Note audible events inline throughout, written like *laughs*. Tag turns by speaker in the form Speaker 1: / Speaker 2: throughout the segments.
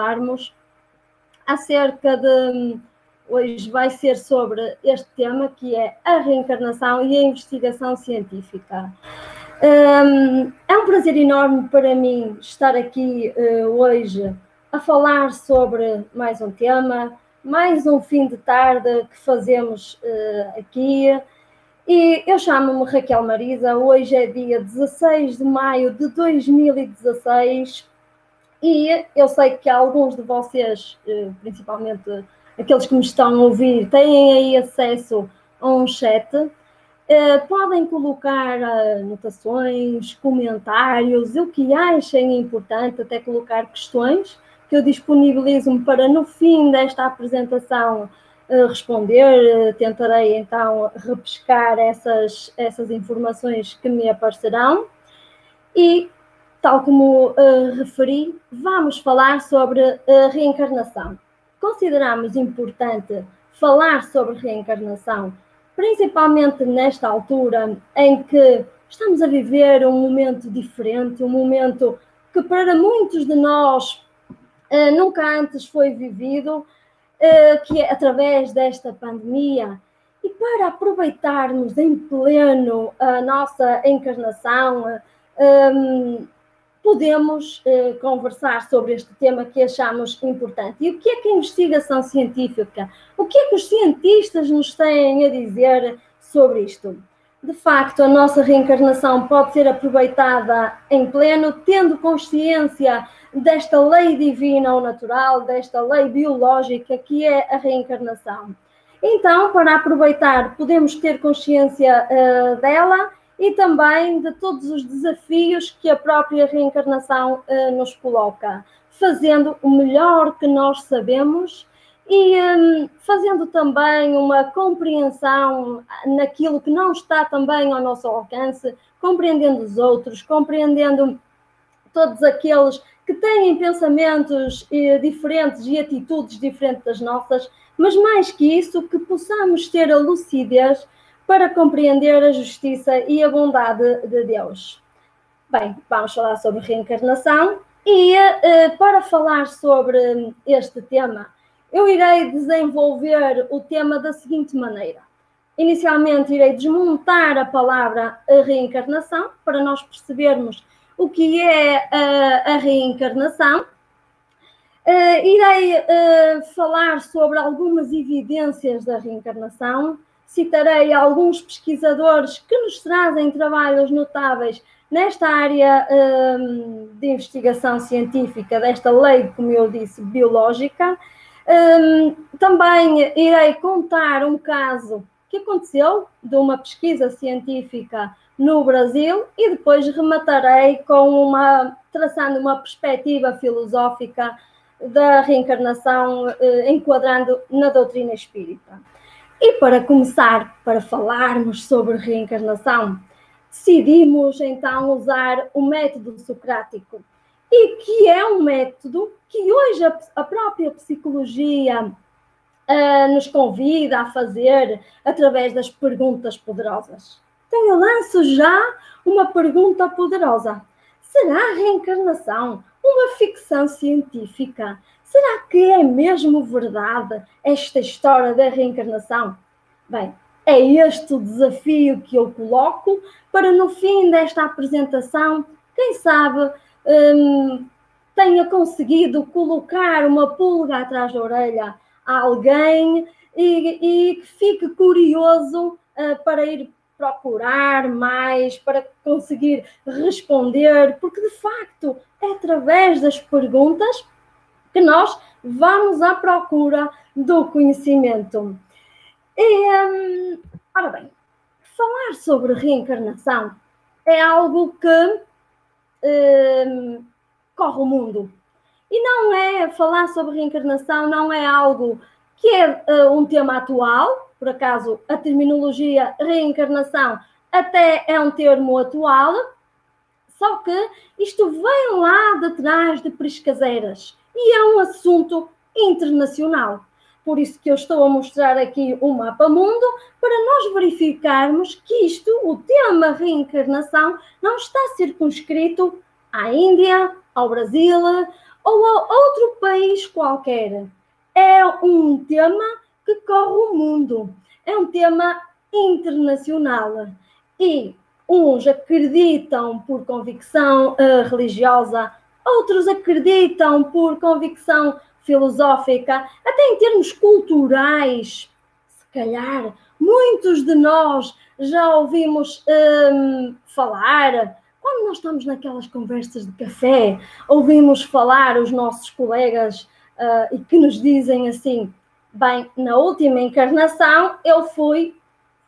Speaker 1: falarmos acerca de. Hoje vai ser sobre este tema que é a reencarnação e a investigação científica. Um, é um prazer enorme para mim estar aqui uh, hoje a falar sobre mais um tema, mais um fim de tarde que fazemos uh, aqui. E eu chamo-me Raquel Marisa, hoje é dia 16 de maio de 2016 e eu sei que alguns de vocês, eh, principalmente aqueles que me estão a ouvir, têm aí acesso a um chat. Eh, podem colocar anotações, comentários, o que achem importante, até colocar questões que eu disponibilizo-me para no fim desta apresentação eh, responder. Tentarei então repescar essas, essas informações que me aparecerão. E tal como uh, referi, vamos falar sobre a reencarnação. Consideramos importante falar sobre reencarnação, principalmente nesta altura em que estamos a viver um momento diferente, um momento que para muitos de nós uh, nunca antes foi vivido, uh, que é através desta pandemia. E para aproveitarmos em pleno a nossa encarnação, um, podemos eh, conversar sobre este tema que achamos importante. E o que é que a investigação científica? O que é que os cientistas nos têm a dizer sobre isto? De facto, a nossa reencarnação pode ser aproveitada em pleno, tendo consciência desta lei divina ou natural, desta lei biológica que é a reencarnação. Então, para aproveitar, podemos ter consciência uh, dela e também de todos os desafios que a própria reencarnação uh, nos coloca, fazendo o melhor que nós sabemos e um, fazendo também uma compreensão naquilo que não está também ao nosso alcance, compreendendo os outros, compreendendo todos aqueles que têm pensamentos eh, diferentes e atitudes diferentes das nossas, mas mais que isso, que possamos ter a lucidez para compreender a justiça e a bondade de Deus. Bem, vamos falar sobre reencarnação e uh, para falar sobre este tema, eu irei desenvolver o tema da seguinte maneira. Inicialmente, irei desmontar a palavra a reencarnação para nós percebermos o que é uh, a reencarnação. Uh, irei falar sobre algumas evidências da reencarnação citarei alguns pesquisadores que nos trazem trabalhos notáveis nesta área um, de investigação científica, desta lei, como eu disse, biológica. Um, também irei contar um caso que aconteceu de uma pesquisa científica no Brasil e depois rematarei com uma traçando uma perspectiva filosófica da reencarnação, eh, enquadrando na doutrina espírita. E para começar, para falarmos sobre reencarnação, decidimos então usar o método socrático, e que é um método que hoje a, a própria psicologia uh, nos convida a fazer através das perguntas poderosas. Então eu lanço já uma pergunta poderosa: será a reencarnação uma ficção científica? Será que é mesmo verdade esta história da reencarnação? Bem, é este o desafio que eu coloco para no fim desta apresentação, quem sabe hum, tenha conseguido colocar uma pulga atrás da orelha a alguém e, que fique curioso uh, para ir procurar mais, para conseguir responder, porque de facto é através das perguntas que nós vamos à procura do conhecimento. E, hum, ora bem, falar sobre reencarnação é algo que hum, corre o mundo. E não é falar sobre reencarnação, não é algo que é uh, um tema atual, por acaso a terminologia reencarnação até é um termo atual, só que isto vem lá de trás de Priscaseiras e é um assunto internacional. Por isso que eu estou a mostrar aqui o mapa mundo para nós verificarmos que isto, o tema reencarnação, não está circunscrito à Índia, ao Brasil ou a outro país qualquer. É um tema que corre o mundo, é um tema internacional e uns acreditam por convicção uh, religiosa, outros acreditam por convicção filosófica, até em termos culturais. Se calhar muitos de nós já ouvimos um, falar, quando nós estamos naquelas conversas de café, ouvimos falar os nossos colegas uh, e que nos dizem assim: bem, na última encarnação eu fui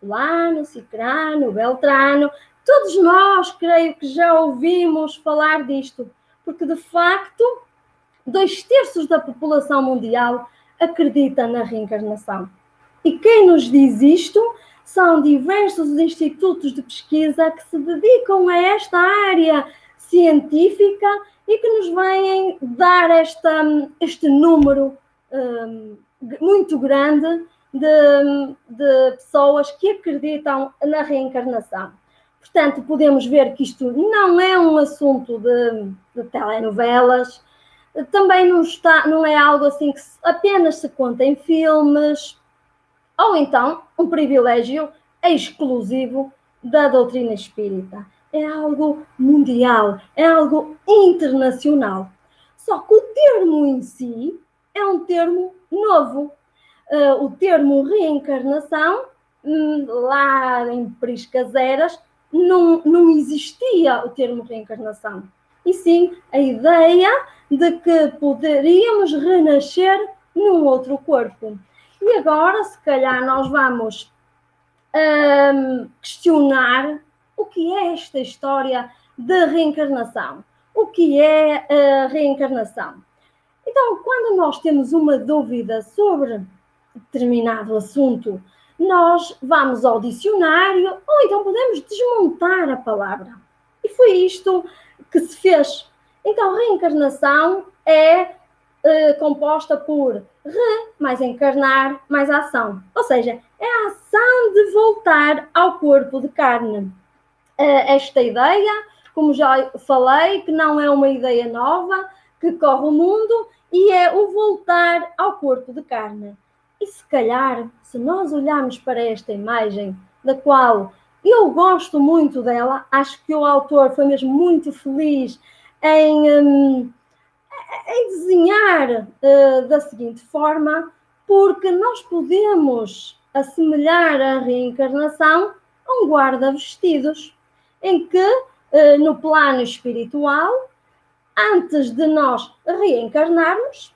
Speaker 1: fulano, cicrano, beltrano. Todos nós, creio que já ouvimos falar disto, porque de facto, dois terços da população mundial acredita na reencarnação. E quem nos diz isto são diversos institutos de pesquisa que se dedicam a esta área científica e que nos vêm dar esta, este número um, muito grande de, de pessoas que acreditam na reencarnação. Portanto, podemos ver que isto não é um assunto de, de telenovelas, também não, está, não é algo assim que apenas se conta em filmes, ou então um privilégio exclusivo da doutrina espírita. É algo mundial, é algo internacional. Só que o termo em si é um termo novo. Uh, o termo reencarnação, um, lá em Priscas Eras, não, não existia o termo reencarnação. E sim a ideia de que poderíamos renascer num outro corpo. E agora, se calhar, nós vamos um, questionar o que é esta história de reencarnação. O que é a reencarnação? Então, quando nós temos uma dúvida sobre determinado assunto, nós vamos ao dicionário ou então podemos desmontar a palavra. E foi isto que se fez. Então, reencarnação é uh, composta por re mais encarnar mais ação. Ou seja, é a ação de voltar ao corpo de carne. Uh, esta ideia, como já falei, que não é uma ideia nova, que corre o mundo, e é o voltar ao corpo de carne. E se calhar, se nós olharmos para esta imagem, da qual eu gosto muito dela, acho que o autor foi mesmo muito feliz em, um, em desenhar uh, da seguinte forma, porque nós podemos assemelhar a reencarnação a um guarda-vestidos, em que, uh, no plano espiritual, antes de nós reencarnarmos,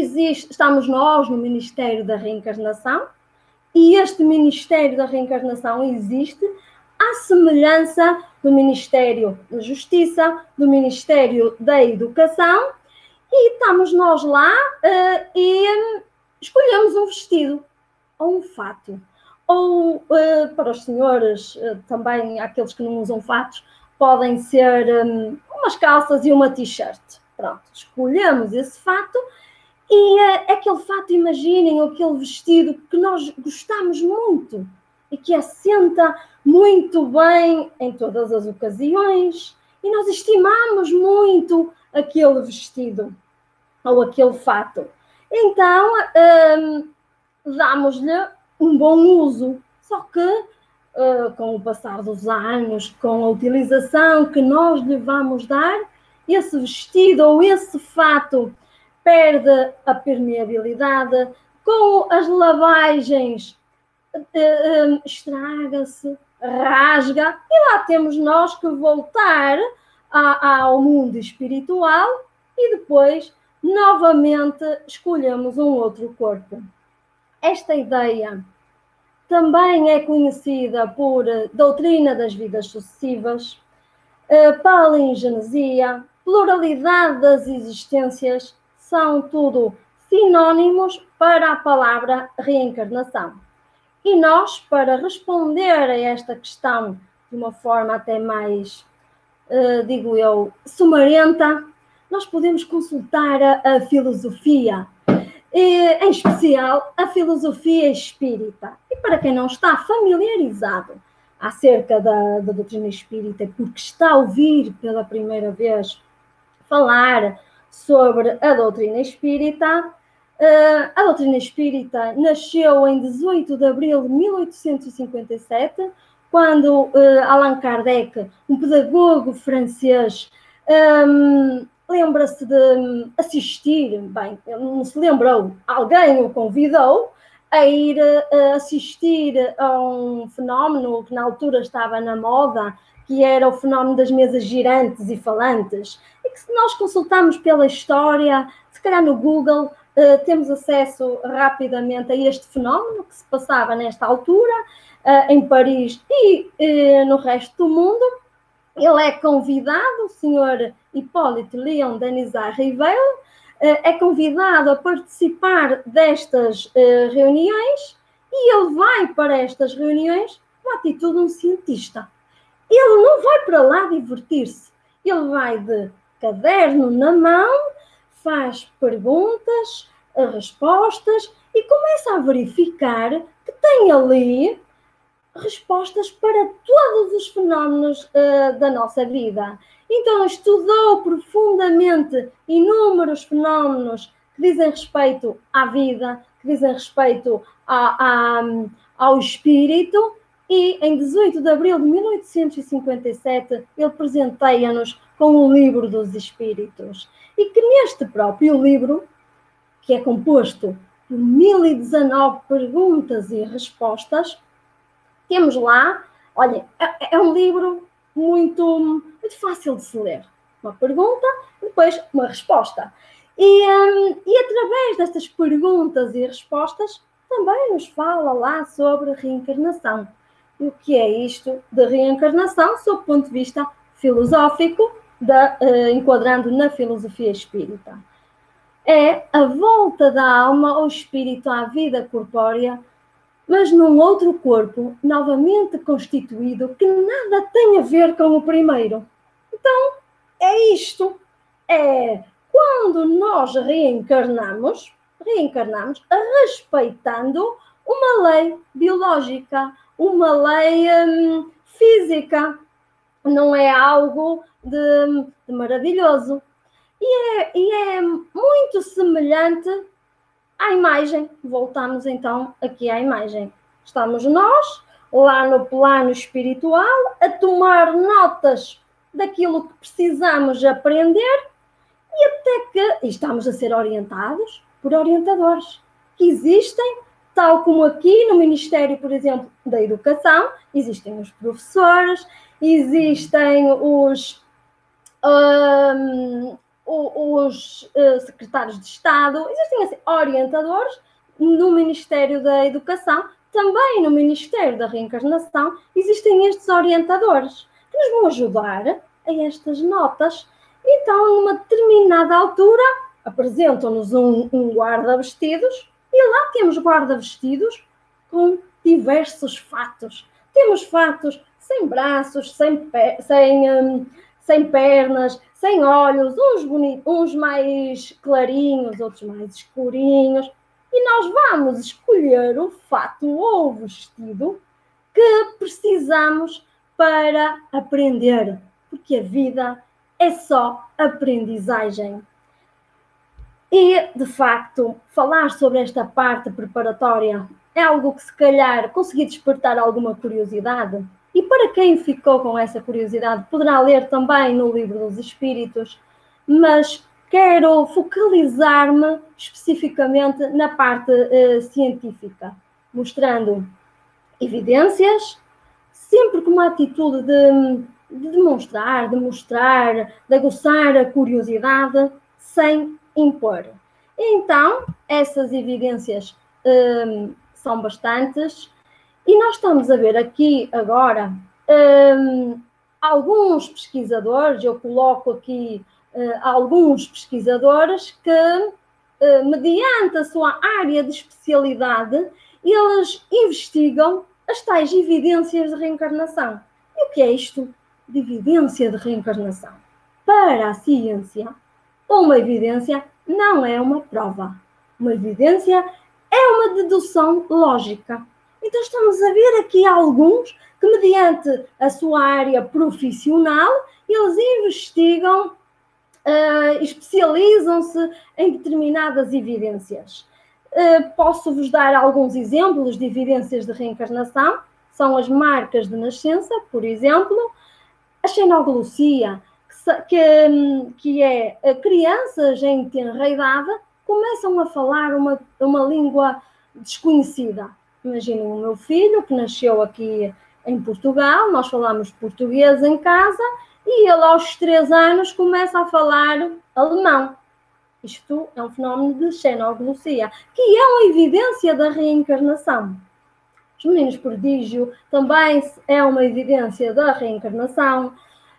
Speaker 1: existe, estamos nós no Ministério da Reencarnação, e este Ministério da Reencarnação existe à semelhança do Ministério da Justiça, do Ministério da Educação, e estamos nós lá uh, e um, escolhemos um vestido ou um fato. Ou uh, para os senhores, uh, também aqueles que não usam fatos, podem ser um, umas calças e uma t-shirt. Pronto, escolhemos esse fato e uh, aquele fato, imaginem, aquele vestido que nós gostamos muito e que assenta muito bem em todas as ocasiões e nós estimamos muito aquele vestido ou aquele fato. Então, um, damos-lhe um bom uso. Só que, uh, com o passar dos anos, com a utilização que nós lhe vamos dar, esse vestido ou esse fato perde a permeabilidade, com as lavagens uh, estraga-se, rasga, e lá temos nós que voltar ao mundo espiritual e depois novamente escolhemos um outro corpo. Esta ideia também é conhecida por doutrina das vidas sucessivas, palingenesia, pluralidade das existências, são tudo sinónimos para a palavra reencarnação. E nós, para responder a esta questão de uma forma até mais, uh, digo eu, sumarenta, nós podemos consultar a, a filosofia, em especial a filosofia espírita. E para quem não está familiarizado acerca da, da doutrina espírita, porque está a ouvir pela primeira vez falar sobre a doutrina espírita. Uh, a doutrina espírita nasceu em 18 de abril de 1857, quando uh, Allan Kardec, um pedagogo francês, um, lembra-se de assistir, bem, não se lembrou, alguém o convidou a ir uh, assistir a um fenómeno que na altura estava na moda, que era o fenómeno das mesas girantes e falantes, e que se nós consultarmos pela história, se calhar no Google, uh, temos acesso rapidamente a este fenómeno que se passava nesta altura, uh, em Paris e uh, no resto do mundo. Ele é convidado, o senhor Hipólito Leon Danizar Ribeiro, é convidado a participar destas reuniões e ele vai para estas reuniões com a atitude de um cientista ele não vai para lá divertir-se. Ele vai de caderno na mão, faz perguntas, respostas e começa a verificar que tem ali respostas para todos os fenómenos uh, da nossa vida. Então, estudou profundamente inúmeros fenómenos que dizem respeito à vida, que dizem respeito a, a, ao espírito e em 18 de abril de 1857 ele presenteia-nos com o Livro dos Espíritos. E que neste próprio livro, que é composto por 1019 perguntas e respostas, temos lá, olha, é, é um livro muito, muito fácil de se ler. Uma pergunta, depois uma resposta. E, um, e através destas perguntas e respostas, também nos fala lá sobre reencarnação o que é isto de reencarnação sob o ponto de vista filosófico, da, uh, enquadrando na filosofia espírita. É a volta da alma ao espírito à vida corpórea, mas num outro corpo novamente constituído que nada tem a ver com o primeiro. Então, é isto. É quando nós reencarnamos, reencarnamos respeitando uma lei biológica, uma lei hum, física, não é algo de, de maravilhoso. E é, e é muito semelhante à imagem. Voltamos então aqui à imagem. Estamos nós, lá no plano espiritual, a tomar notas daquilo que precisamos aprender e até que e estamos a ser orientados por orientadores que existem Tal como aqui no Ministério, por exemplo, da Educação, existem os professores, existem os, um, os uh, secretários de Estado, existem assim, orientadores no Ministério da Educação, também no Ministério da Reencarnação, existem estes orientadores que nos vão ajudar a estas notas. Então, numa determinada altura, apresentam-nos um, um guarda-vestidos e lá temos guarda-vestidos com diversos fatos. Temos fatos sem braços, sem, sem, um, sem pernas, sem olhos, uns, uns mais clarinhos, outros mais escurinhos. E nós vamos escolher o fato ou o vestido que precisamos para aprender, porque a vida é só aprendizagem. E, de facto, falar sobre esta parte preparatória é algo que, se calhar, consegui despertar alguma curiosidade. E para quem ficou com essa curiosidade, poderá ler também no Livro dos Espíritos, mas quero focalizar-me especificamente na parte uh, científica, mostrando evidências, sempre com uma atitude de, de demonstrar, de mostrar, de aguçar a curiosidade, sem impor. Então, essas evidências hum, são bastantes, e nós estamos a ver aqui agora hum, alguns pesquisadores, eu coloco aqui uh, alguns pesquisadores que, uh, mediante a sua área de especialidade, eles investigam as tais evidências de reencarnação. E o que é isto de evidência de reencarnação? Para a ciência, uma evidência não é uma prova. Uma evidência é uma dedução lógica. Então estamos a ver aqui alguns que, mediante a sua área profissional, eles investigam uh, especializam-se em determinadas evidências. Uh, Posso-vos dar alguns exemplos de evidências de reencarnação. São as marcas de nascença, por exemplo, a xenoglosia, que, que é crianças em tenra idade começam a falar uma, uma língua desconhecida. Imaginem o meu filho que nasceu aqui em Portugal, nós falamos português em casa e ele aos três anos começa a falar alemão. Isto é um fenómeno de xenoglossia, que é uma evidência da reencarnação. Os meninos prodígio também é uma evidência da reencarnação.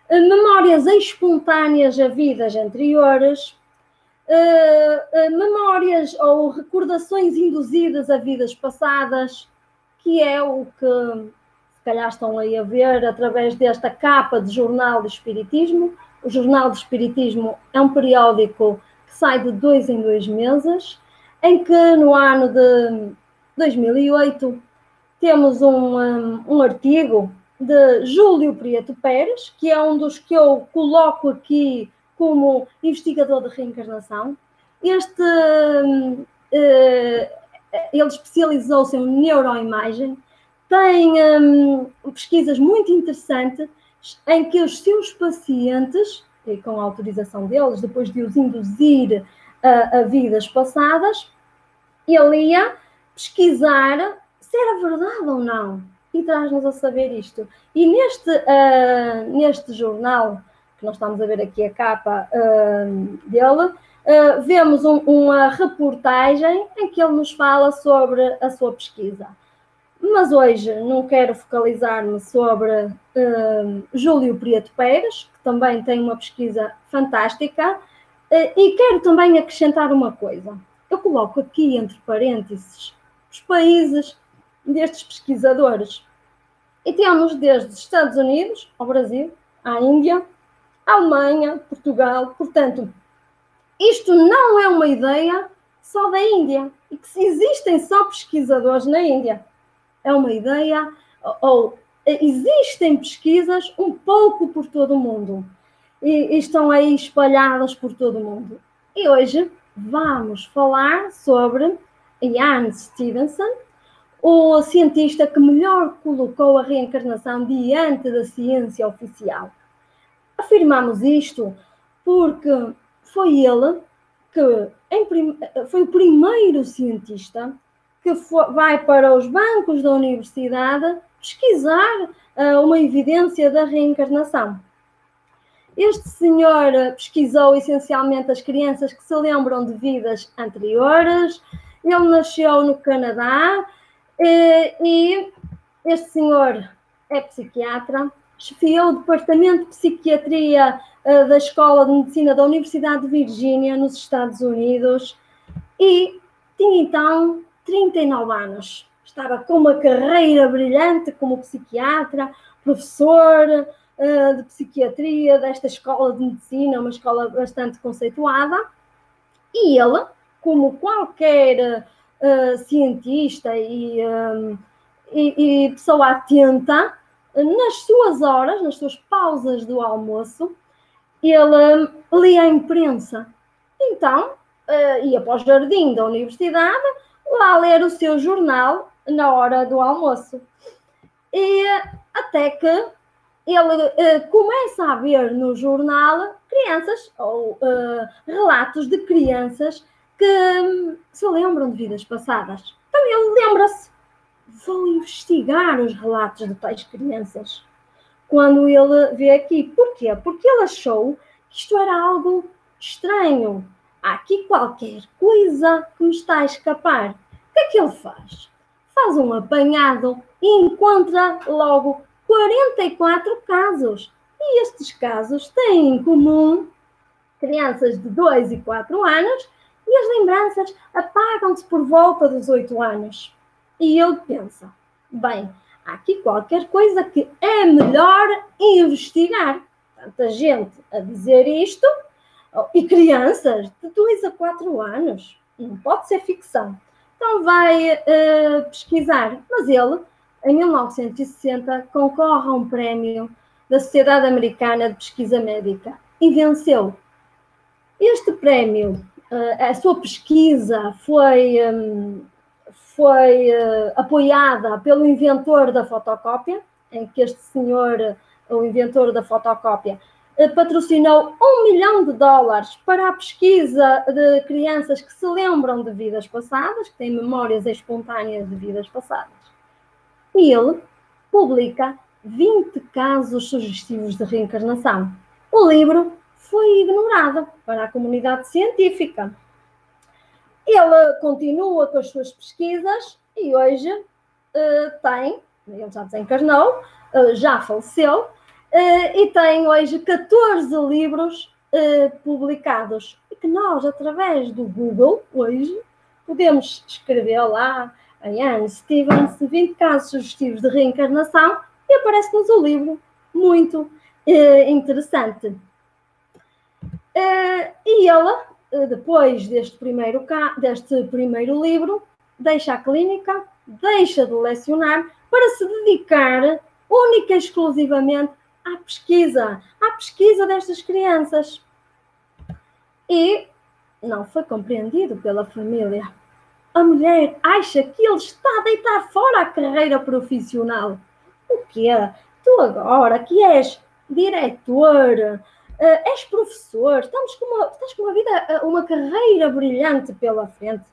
Speaker 1: Memórias espontâneas a vidas anteriores, uh, uh, memórias ou recordações induzidas a vidas passadas, que é o que se calhar estão aí a ver através desta capa de Jornal de Espiritismo. O Jornal de Espiritismo é um periódico que sai de dois em dois meses, em que no ano de 2008 temos um, um, um artigo de Júlio Prieto Pérez, que é um dos que eu coloco aqui como investigador de reencarnação. Este, uh, ele especializou-se em neuroimagem, tem um, pesquisas muito interessantes em que os seus pacientes, e com a autorização deles, depois de os induzir a vidas passadas, ele ia pesquisar se era verdade ou não e traz-nos a saber isto. E neste, uh, neste jornal que nós estamos a ver aqui a capa uh, dele, uh, vemos um, uma reportagem em que ele nos fala sobre a sua pesquisa. Mas hoje não quero focalizar-me sobre Júlio Prieto Pérez, que também tem uma pesquisa fantástica, e quero também acrescentar uma coisa. Eu coloco aqui entre parênteses os países destes pesquisadores. E temos desde os Estados Unidos ao Brasil, à Índia, Alemanha, Portugal. Portanto, isto não é uma ideia só da Índia e que existem só pesquisadores na Índia. É uma ideia, ou existem pesquisas um pouco por todo o mundo e, e estão aí espalhadas por todo o mundo. E hoje vamos falar sobre Ian Stevenson, o cientista que melhor colocou a reencarnação diante da ciência oficial. Afirmamos isto porque foi ele que prim... foi o primeiro cientista que foi, vai para os bancos da universidade pesquisar uh, uma evidência da reencarnação. Este senhor pesquisou essencialmente as crianças que se lembram de vidas anteriores. Ele nasceu no Canadá e, este senhor é psiquiatra, chefiou o Departamento de Psiquiatria uh, da Escola de Medicina da Universidade de Virgínia, nos Estados Unidos, e tinha então 39 anos. Estava com uma carreira brilhante como psiquiatra, professor uh, de psiquiatria desta escola de medicina, uma escola bastante conceituada, e ele, como qualquer uh, cientista e, e, e pessoa atenta, nas suas horas, nas suas pausas do almoço, ele lia a imprensa. Então, uh, ia para o jardim da universidade, lá ler o seu jornal na hora do almoço. E até que ele uh, começa a ver no jornal crianças ou uh, relatos de crianças que um, se lembram de vidas passadas. Então ele lembra-se vou investigar os relatos de tais crianças. Quando ele vê aqui, porquê? Porque ele achou que isto era algo estranho. Há aqui qualquer coisa que me está a escapar. O que é que ele faz? Faz um apanhado e encontra logo 44 casos. E estes casos têm em comum crianças de 2 e 4 anos e as lembranças apagam-se por volta dos 8 anos. E ele pensa: bem, há aqui qualquer coisa que é melhor investigar. Tanta gente a dizer isto, e crianças de 2 a 4 anos, não pode ser ficção. Então vai uh, pesquisar. Mas ele, em 1960, concorre a um prémio da Sociedade Americana de Pesquisa Médica e venceu. Este prémio, a sua pesquisa foi, um, foi uh, apoiada pelo inventor da fotocópia, em que este senhor, o inventor da fotocópia, patrocinou um milhão de dólares para a pesquisa de crianças que se lembram de vidas passadas, que têm memórias espontâneas de vidas passadas. E ele publica 20 casos sugestivos de reencarnação. O livro foi ignorado para a comunidade científica. Ele continua com as suas pesquisas e hoje uh, tem, ele já desencarnou, uh, já faleceu, uh, e tem hoje 14 livros publicados. E que nós, através do Google, hoje, podemos escrever lá em Anne Stevens 20 casos sugestivos de reencarnação e aparece-nos o livro muito interessante. Uh, e ela, uh, depois deste primeiro, deste primeiro livro, deixa a clínica, deixa de lecionar para se dedicar única e exclusivamente à pesquisa, à pesquisa destas crianças. E não foi compreendido pela família. A mulher acha que ele está a deitar fora a carreira profissional. O quê? Tu agora que és diretor, Uh, és professor, estamos com uma, estás com uma vida, eh, uma carreira brilhante pela frente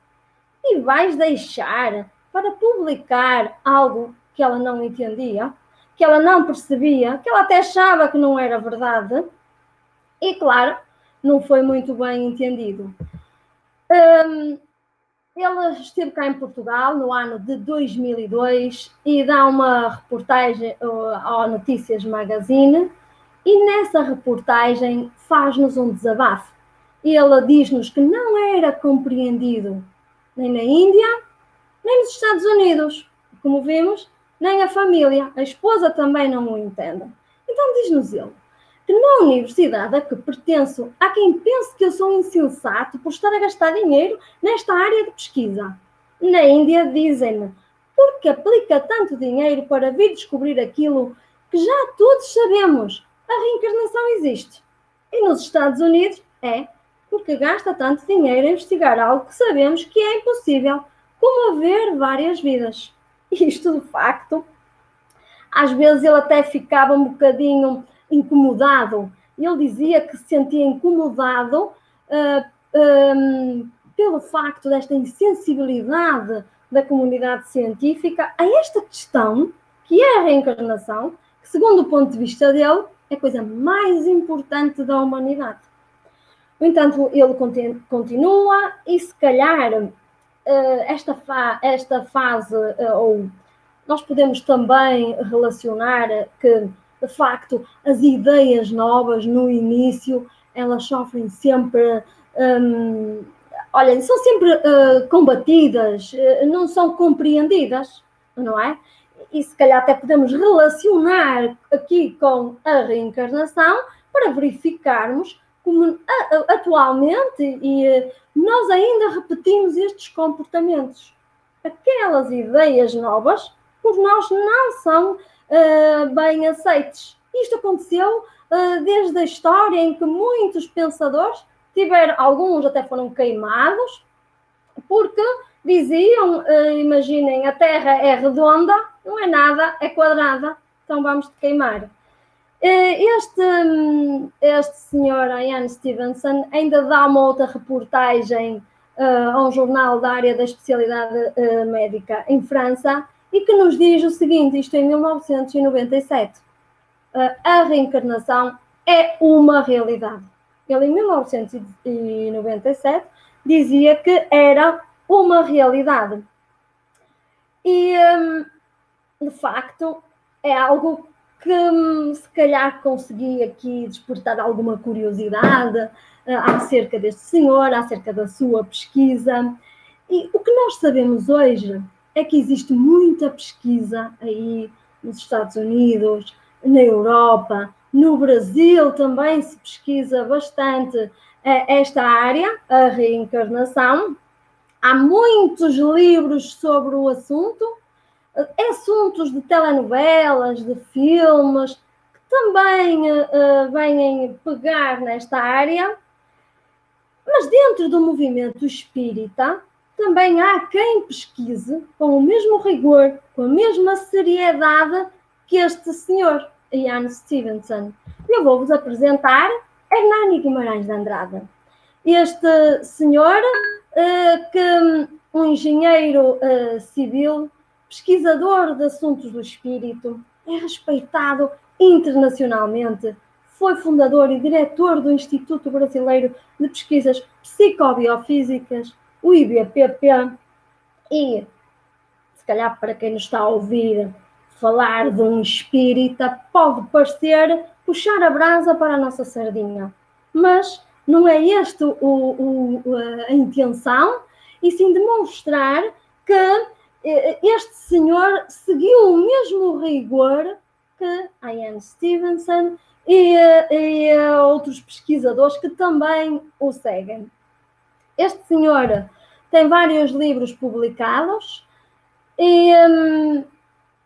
Speaker 1: e vais deixar para publicar algo que ela não entendia, que ela não percebia, que ela até achava que não era verdade. E claro, não foi muito bem entendido. Um, ele esteve cá em Portugal no ano de 2002 e dá uma reportagem uh, ao Notícias Magazine e nessa reportagem faz-nos um desabafo. Ele diz-nos que não era compreendido nem na Índia, nem nos Estados Unidos. Como vimos, nem a família, a esposa também não o entende. Então diz-nos ele que na universidade a que pertenço há quem pense que eu sou insensato por estar a gastar dinheiro nesta área de pesquisa. Na Índia dizem-me, porque aplica tanto dinheiro para vir descobrir aquilo que já todos sabemos, a reencarnação existe. E nos Estados Unidos é porque gasta tanto dinheiro a investigar algo que sabemos que é impossível, como haver várias vidas. Isto, de facto, às vezes ele até ficava um bocadinho incomodado. Ele dizia que se sentia incomodado uh, ah, um, pelo facto desta insensibilidade da comunidade científica a esta questão, que é a reencarnação, que, segundo o ponto de vista dele, é a coisa mais importante da humanidade. No entanto, ele continua e se calhar eh, esta, fa esta fase, eh, ou nós podemos também relacionar que, de facto, as ideias novas no início, elas sofrem sempre, um, olha, são sempre uh, combatidas, não são compreendidas, não é? E se calhar até podemos relacionar aqui com a reencarnação para verificarmos como atualmente e eh, nós ainda repetimos estes comportamentos. Aquelas ideias novas por nós não são uh, bem aceites. Isto aconteceu uh, desde a história em que muitos pensadores tiveram, alguns até foram queimados, porque diziam, uh, imaginem, a Terra é redonda, não é nada, é quadrada, então vamos te queimar. Uh, este, este senhor, Ian Stevenson, ainda dá uma outra reportagem uh, a um jornal da área da especialidade médica em França e que nos diz o seguinte, isto em 1997, a reencarnação é uma realidade. Ele, em 1997, dizia que era uma realidade. E, hum, de facto, é algo que hum, se calhar consegui aqui despertar alguma curiosidade uh, acerca deste senhor, acerca da sua pesquisa. E o que nós sabemos hoje é que existe muita pesquisa aí nos Estados Unidos, na Europa, no Brasil também se pesquisa bastante esta área, a reencarnação, Há muitos livros sobre o assunto, assuntos de telenovelas, de filmes, que também uh, vêm pegar nesta área. Mas dentro do movimento espírita, também há quem pesquise com o mesmo rigor, com a mesma seriedade que este senhor, Ian Stevenson. Eu vou-vos apresentar Hernani Guimarães de Andrade. Este senhor, uh, que um engenheiro uh, civil, pesquisador de assuntos do espírito, é respeitado internacionalmente. Foi fundador e diretor do Instituto Brasileiro de Pesquisas Psicobiofísicas, o IBPP, e, se calhar para quem nos está a ouvir, falar de um espírita pode parecer puxar a brasa para a nossa sardinha, mas não é esta a intenção, e sim demonstrar que eh, este senhor seguiu o mesmo rigor que Ian Stevenson e, e outros pesquisadores que também o seguem. Este senhor tem vários livros publicados e um,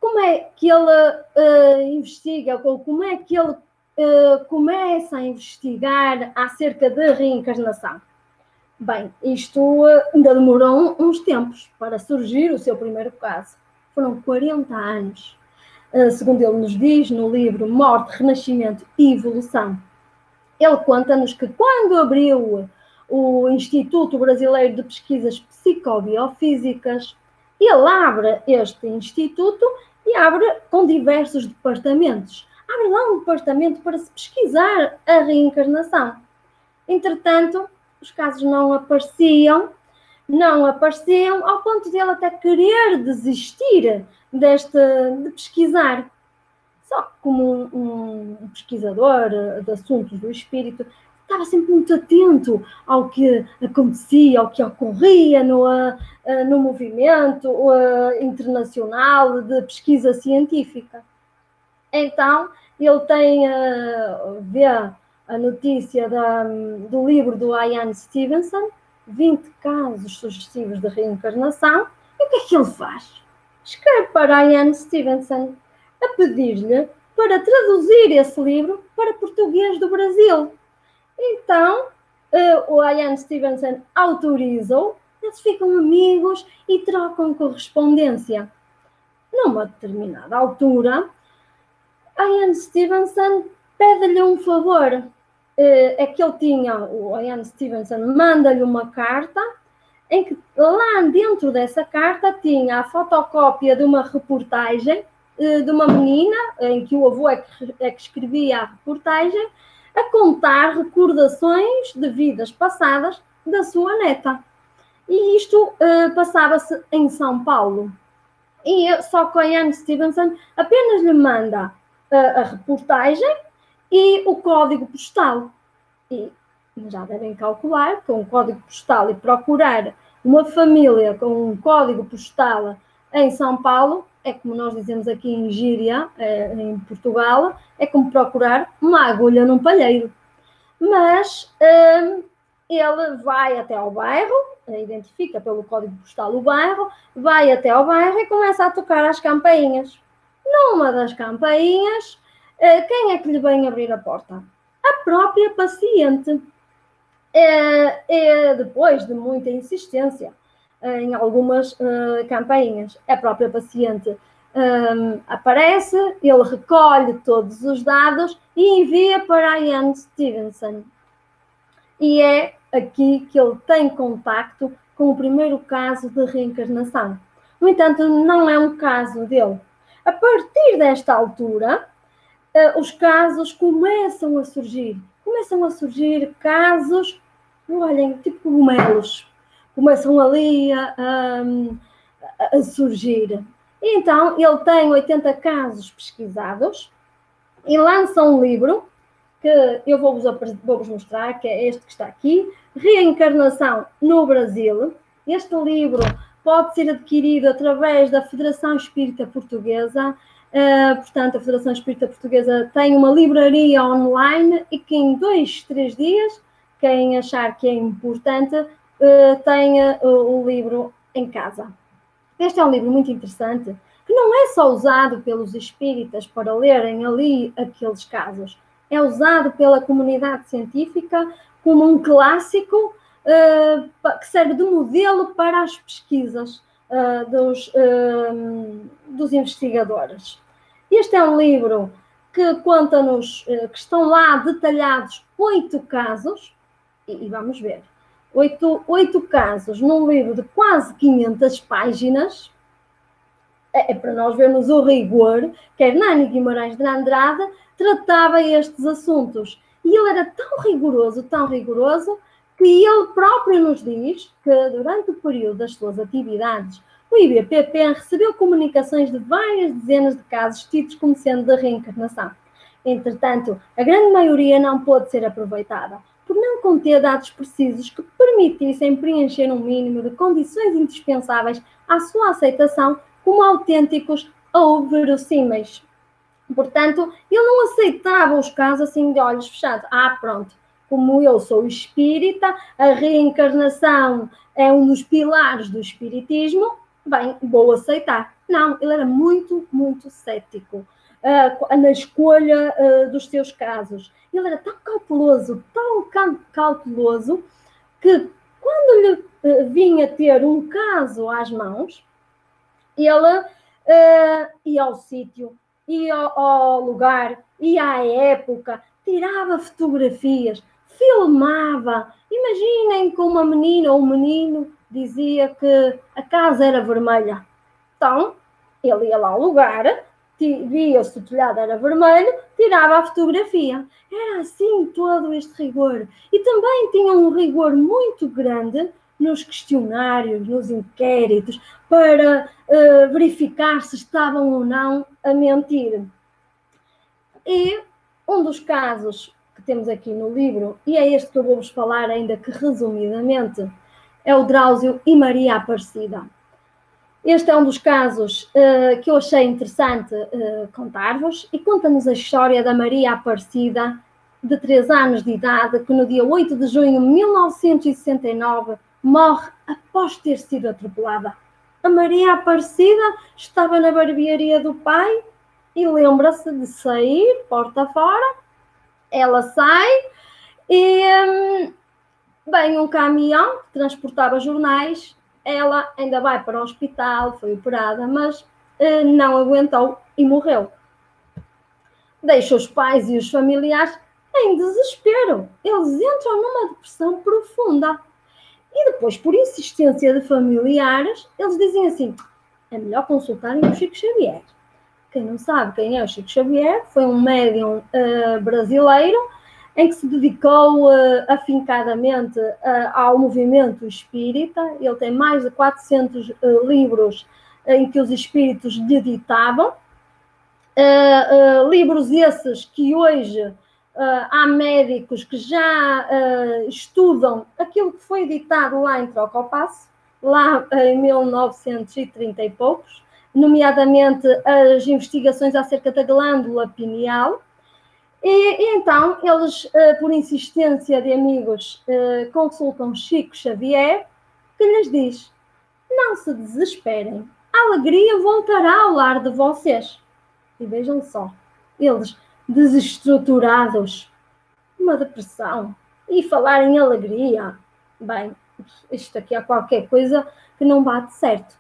Speaker 1: como é que ele uh, investiga, ou como é que ele uh, começa a investigar acerca da reencarnação? Bem, isto ainda demorou uns tempos para surgir o seu primeiro caso. Foram 40 anos, segundo ele nos diz no livro Morte, Renascimento e Evolução. Ele conta-nos que quando abriu o Instituto Brasileiro de Pesquisas Psicobiofísicas. Ele abre este instituto e abre com diversos departamentos. Abre lá um departamento para se pesquisar a reencarnação. Entretanto, os casos não apareciam, não apareciam, ao ponto de ele até querer desistir deste, de pesquisar. Só que como um, um pesquisador de assuntos do espírito, estava sempre muito atento ao que acontecia, ao que ocorria no, no movimento uh, internacional de pesquisa científica. Então, ele tem, uh, vê a notícia da, do livro do Ian Stevenson, 20 casos sugestivos de reencarnação, e o que é que ele faz? Escreve para Ian Stevenson a pedir-lhe para traduzir esse livro para português do Brasil então, uh, o Ian Stevenson autoriza-o, eles ficam amigos e trocam correspondência. Numa determinada altura, Ian Stevenson pede-lhe um favor. Uh, é que ele tinha, o Ian Stevenson manda-lhe uma carta em que lá dentro dessa carta tinha a fotocópia de uma reportagem uh, de uma menina, em que o avô é que, é que escrevia a reportagem, a contar recordações de vidas passadas da sua neta. E isto uh, passava-se em São Paulo. E só que a Anne Stevenson apenas lhe manda uh, a reportagem e o código postal. E já devem calcular com o código postal e procurar uma família com um código postal em São Paulo é como nós dizemos aqui em Gíria, é, em Portugal, é como procurar uma agulha num palheiro. Mas hum, ele vai até ao bairro, identifica pelo código postal o bairro, vai até ao bairro e começa a tocar as campainhas. Numa das campainhas, eh, quem é que lhe vem abrir a porta? A própria paciente. É, é, depois de muita insistência, em algumas uh, campainhas. A própria paciente um, aparece, ele recolhe todos os dados e envia para a Ian Stevenson. E é aqui que ele tem contacto com o primeiro caso de reencarnação. No entanto, não é um caso dele. A partir desta altura, uh, os casos começam a surgir. Começam a surgir casos, olhem, tipo cogumelos começam ali a, a, a surgir. E então ele tem 80 casos pesquisados e lança um livro que eu vou-vos vou mostrar, que é este que está aqui, Reencarnação no Brasil. Este livro pode ser adquirido através da Federação Espírita Portuguesa. Uh, portanto, a Federação Espírita Portuguesa tem uma livraria online e que em dois, três dias, quem achar que é importante, uh, tenha uh, o livro em casa. Este é um livro muito interessante, que não é só usado pelos espíritas para lerem ali aqueles casos, é usado pela comunidade científica como um clássico que serve de modelo para as pesquisas uh, dos, uh, dos investigadores. Este é um livro que conta-nos que estão lá detalhados oito casos, e, vamos ver, oito, oito casos num livro de quase 500 páginas, é, é para nós vermos o rigor que Hernani Guimarães de Andrade tratava estes assuntos. E ele era tão rigoroso, tão rigoroso, que ele próprio nos diz que durante o período das suas atividades, o IBPP recebeu comunicações de várias dezenas de casos tidos como sendo de reencarnação. Entretanto, a grande maioria não pôde ser aproveitada, por não conter dados precisos que permitissem preencher um mínimo de condições indispensáveis à sua aceitação como autênticos ou verossímeis. Portanto, ele não aceitava os casos assim de olhos fechados. Ah, pronto, como eu sou espírita, a reencarnação é um dos pilares do espiritismo, bem, vou aceitar. Não, ele era muito, muito cético uh, na escolha uh, dos seus casos. Ele era tão cauteloso, tão cauteloso, que quando lhe uh, vinha ter um caso às mãos, ele ia ao sítio, ia ao lugar, ia à época, tirava fotografias, filmava. Imaginem que uma menina ou um menino dizia que a casa era vermelha. Então, ele ia lá ao lugar, via se o telhado era vermelho, tirava a fotografia. Era assim todo este rigor. E também tinha um rigor muito grande nos questionários, nos inquéritos, para uh, verificar se estavam ou não a mentir. E um dos casos que temos aqui no livro, e é este que eu vou-vos falar, ainda que resumidamente, é o Drauzio e Maria Aparecida. Este é um dos casos uh, que eu achei interessante uh, contar-vos e conta-nos a história da Maria Aparecida, de 3 anos de idade, que no dia 8 de junho de 1969 morre após ter sido atropelada. A Maria Aparecida estava na barbearia do pai e lembra-se de sair porta fora ela sai e hum, vem um caminhão que transportava jornais. Ela ainda vai para o hospital, foi operada, mas uh, não aguentou e morreu. Deixa os pais e os familiares em desespero. Eles entram numa depressão profunda. E depois, por insistência de familiares, eles dizem assim: é melhor consultarem o Chico Xavier. Quem não sabe quem é o Chico Xavier, foi um médium uh, brasileiro em que se dedicou uh, afincadamente uh, ao movimento espírita. Ele tem mais de 400 uh, livros em que os espíritos lhe ditavam. livros esses que hoje há médicos que já estudam aquilo que foi editado lá em Troca ao Passo, lá em 1930 e poucos nomeadamente as investigações acerca da glândula pineal. E, e então eles, uh, por insistência de amigos, uh, consultam Chico Xavier, que lhes diz: Não se desesperem, a alegria voltará ao lar de vocês. E vejam só, eles desestruturados, uma depressão, e falar em alegria, bem, isto aqui há qualquer coisa que não bate certo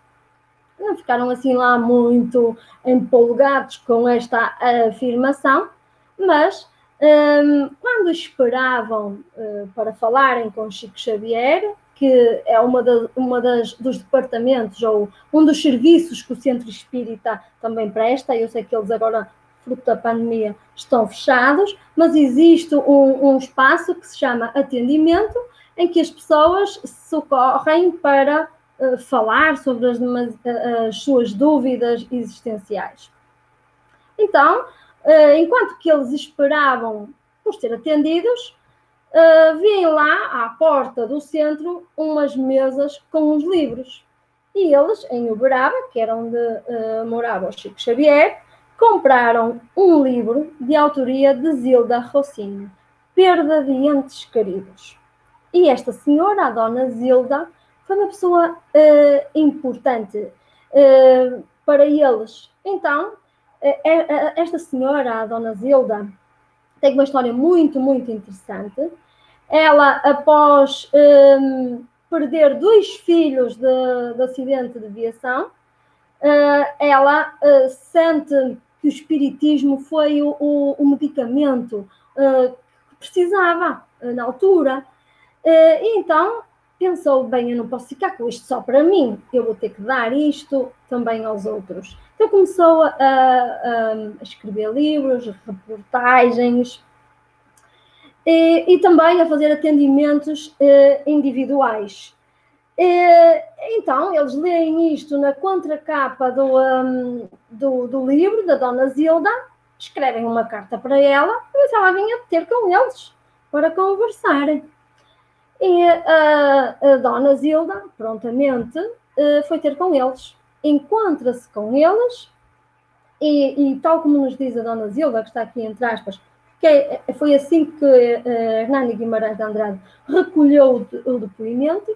Speaker 1: não ficaram assim lá muito empolgados com esta afirmação, mas um, quando esperavam uh, para falarem com Chico Xavier, que é uma, da, uma das, dos departamentos ou um dos serviços que o Centro Espírita também presta, eu sei que eles agora, fruto da pandemia, estão fechados, mas existe um, um espaço que se chama atendimento, em que as pessoas socorrem para falar sobre as, as, suas dúvidas existenciais. Então, enquanto que eles esperavam por ser atendidos, uh, vêm lá à porta do centro umas mesas com os livros. E eles, em Uberaba, que era onde uh, morava o Chico Xavier, compraram um livro de autoria de Zilda Rossini, Perda de Entes Queridos. E esta senhora, a dona Zilda, foi uma pessoa uh, importante uh, para eles. Então, uh, esta senhora, a dona Zilda, tem uma história muito, muito interessante. ela, após um, perder dois filhos de, de acidente de aviação, uh, ela uh, sente que o espiritismo foi o, o, o medicamento uh, que precisava na altura. então pensou, bem, eu não posso ficar com isto só para mim, eu vou ter que dar isto também aos outros. Então começou a, a, a escrever livros, reportagens, e, e também a fazer atendimentos eh, individuais. então, eles leem isto na contracapa do, um, do, do, livro da Dona Zilda, escrevem uma carta para ela e ela vinha ter com eles para conversarem. E a, a Dona Zilda, prontamente, eh, foi ter com eles. Encontra-se com eles e, e, tal como nos diz a Dona Zilda, que está aqui entre aspas, que é, foi assim que uh, Hernani Guimarães de Andrade recolheu o, o depoimento.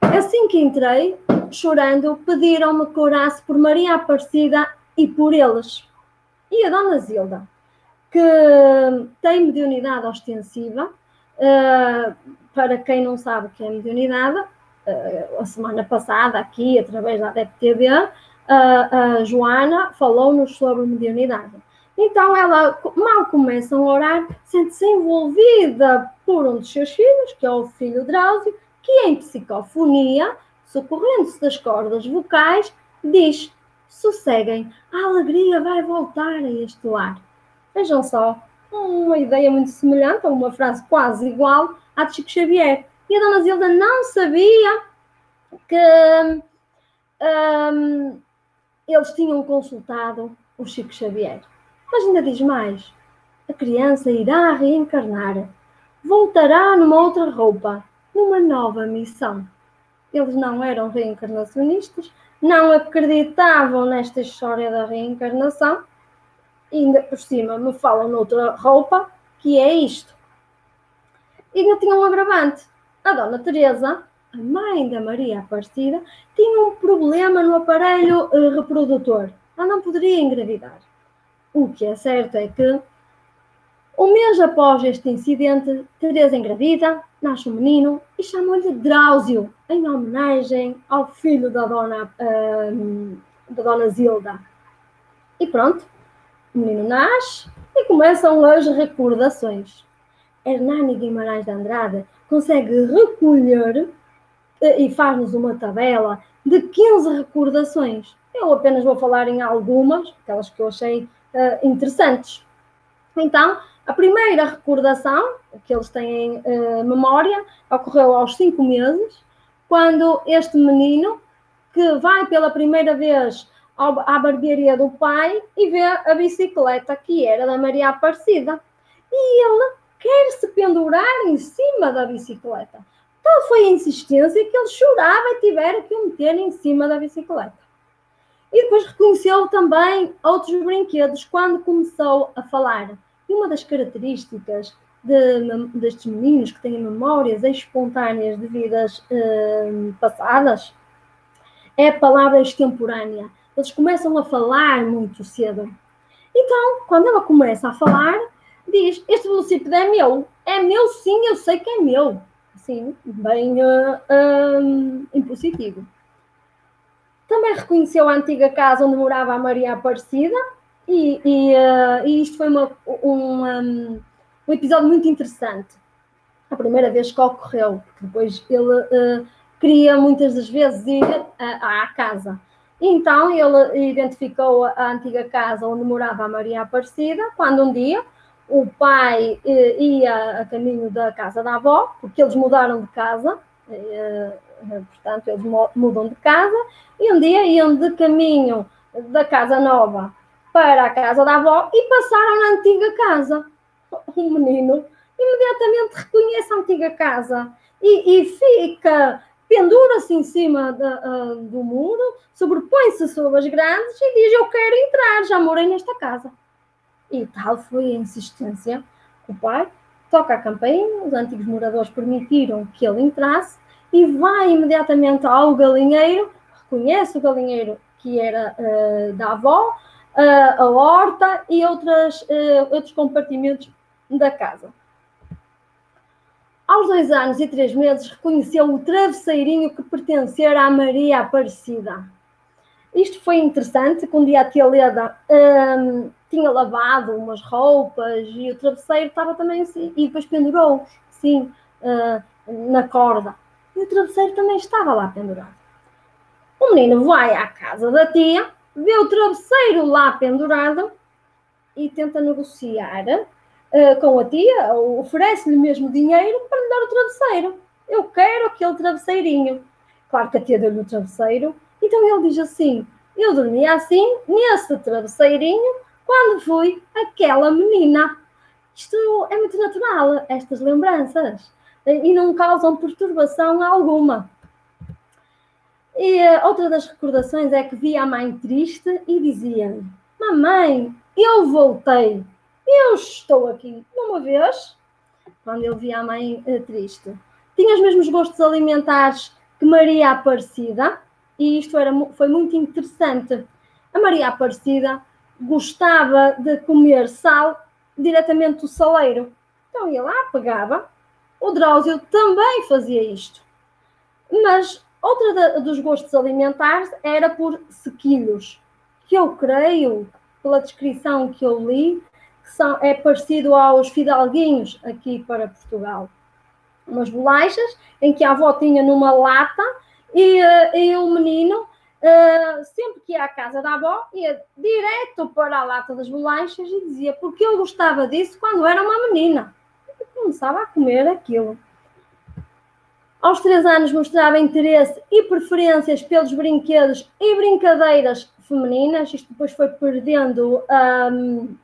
Speaker 1: Assim que entrei, chorando, pediram-me que orasse por Maria Aparecida e por eles. E a Dona Zilda, que tem mediunidade ostensiva, uh, para quem não sabe o que é mediunidade, uh, a semana passada, aqui, através da ADEP TV, a Joana falou-nos sobre mediunidade. Então ela mal começa a orar, sente-se envolvida por um dos seus filhos, que é o filho Drauzio, que em psicofonia, socorrendo-se das cordas vocais, diz: sosseguem, a alegria vai voltar a este lar. Vejam só, uma ideia muito semelhante, uma frase quase igual à de Chico Xavier. E a Dona Zilda não sabia que um, eles tinham consultado o Chico Xavier. Mas ainda diz mais: a criança irá reencarnar, voltará numa outra roupa, numa nova missão. Eles não eram reencarnacionistas, não acreditavam nesta história da reencarnação, e ainda por cima me falam noutra roupa, que é isto. E ainda tinha um agravante. A Dona Teresa, a mãe da Maria Aparecida, tinha um problema no aparelho eh, reprodutor. Ela não poderia engravidar. O que é certo é que, um mês após este incidente, Teresa engravida, nasce um menino e chamam-lhe Drauzio, em homenagem ao filho da dona, uh, da dona Zilda. E pronto, o menino nasce e começam as recordações. Hernani Guimarães de Andrade consegue recolher uh, e faz-nos uma tabela de 15 recordações. Eu apenas vou falar em algumas, aquelas que eu achei uh, interessantes. Então, a primeira recordação que eles têm uh, memória ocorreu aos cinco meses, quando este menino, que vai pela primeira vez ao, à barbearia do pai e vê a bicicleta que era da Maria Aparecida. E ele quer se pendurar em cima da bicicleta. Tal foi a insistência que ele chorava e tiveram que o meter em cima da bicicleta. E depois reconheceu também outros brinquedos quando começou a falar. E uma das características de, destes meninos que têm memórias espontâneas de vidas eh, passadas é a palavra extemporânea. Eles começam a falar muito cedo. Então, quando ela começa a falar, diz: Este velocípede é meu. É meu, sim, eu sei que é meu. Assim, bem uh, impositivo. Também reconheceu a antiga casa onde morava a Maria Aparecida e, e, uh, e isto foi uma, um, um, um, episódio muito interessante. A primeira vez que ocorreu, depois ele uh, queria muitas das vezes ir à, à casa. Então ele identificou a antiga casa onde morava a Maria Aparecida, quando um dia o pai uh, ia a caminho da casa da avó, porque eles mudaram de casa, portanto, eles mudam de casa e um dia iam de caminho da casa nova para a casa da avó e passaram na antiga casa. O *laughs* menino imediatamente reconhece a antiga casa e, e fica, pendura-se em cima uh, do muro, sobrepõe-se sobre as grandes e diz: Eu quero entrar, já morei nesta casa. E tal foi a insistência. O pai toca a campainha, os antigos moradores permitiram que ele entrasse e vai imediatamente ao galinheiro, reconhece o galinheiro que era uh, da avó, uh, a horta e outras, uh, outros compartimentos da casa. aos dois anos e três meses, reconheceu o travesseirinho que pertencia à Maria Aparecida. Isto foi interessante, que um dia a tia Leda hum, tinha lavado umas roupas e o travesseiro estava também assim, e depois pendurou, sim, uh, na corda. E o travesseiro também estava lá pendurado. O menino vai à casa da tia, vê o travesseiro lá pendurado e tenta negociar uh, com a tia, oferece-lhe mesmo dinheiro para lhe dar o travesseiro. Eu quero aquele travesseirinho. Claro que a tia deu-lhe o travesseiro, então ele diz assim: Eu dormia assim, nesse travesseirinho, quando fui aquela menina. Isto é muito natural, estas lembranças, e não causam perturbação alguma. E uh, outra das recordações é que via a mãe triste e dizia: Mamãe, eu voltei, eu estou aqui. Uma vez, quando ele via a mãe uh, triste, tinha os mesmos gostos alimentares que Maria Aparecida, e isto era, foi muito interessante. A Maria Aparecida gostava de comer sal diretamente do saleiro. Então ia lá, pegava. O Drauzio também fazia isto. Mas outra dos gostos alimentares era por sequilhos, que eu creio, pela descrição que eu li, que são, é parecido aos fidalguinhos aqui para Portugal. Umas bolachas em que a avó tinha numa lata e, eh, e o menino Uh, sempre que ia à casa da avó, ia direto para a lata das bolachas e dizia porque eu gostava disso quando era uma menina. E começava a comer aquilo. Aos três anos mostrava interesse e preferências pelos brinquedos e brincadeiras femininas. Isto depois foi perdendo um,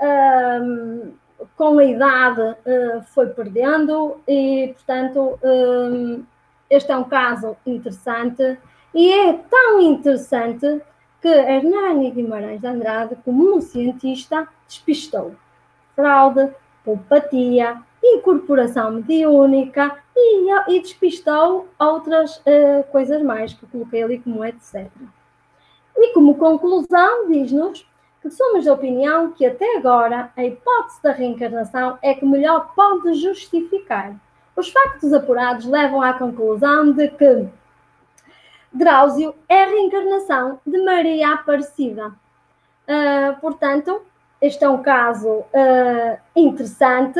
Speaker 1: um, com a idade, uh, foi perdendo e, portanto, um, este é um caso interessante e é tão interessante que Hernani Guimarães de Andrade, como um cientista, despistou fraude, pulpatia, incorporação mediúnica e, e despistou outras uh, coisas mais que coloquei ali como etc. E como conclusão, diz-nos que somos da opinião que até agora a hipótese da reencarnação é que melhor pode justificar. Os factos apurados levam à conclusão de que Drauzio é a reencarnação de Maria Aparecida. Uh, portanto, este é um caso uh, interessante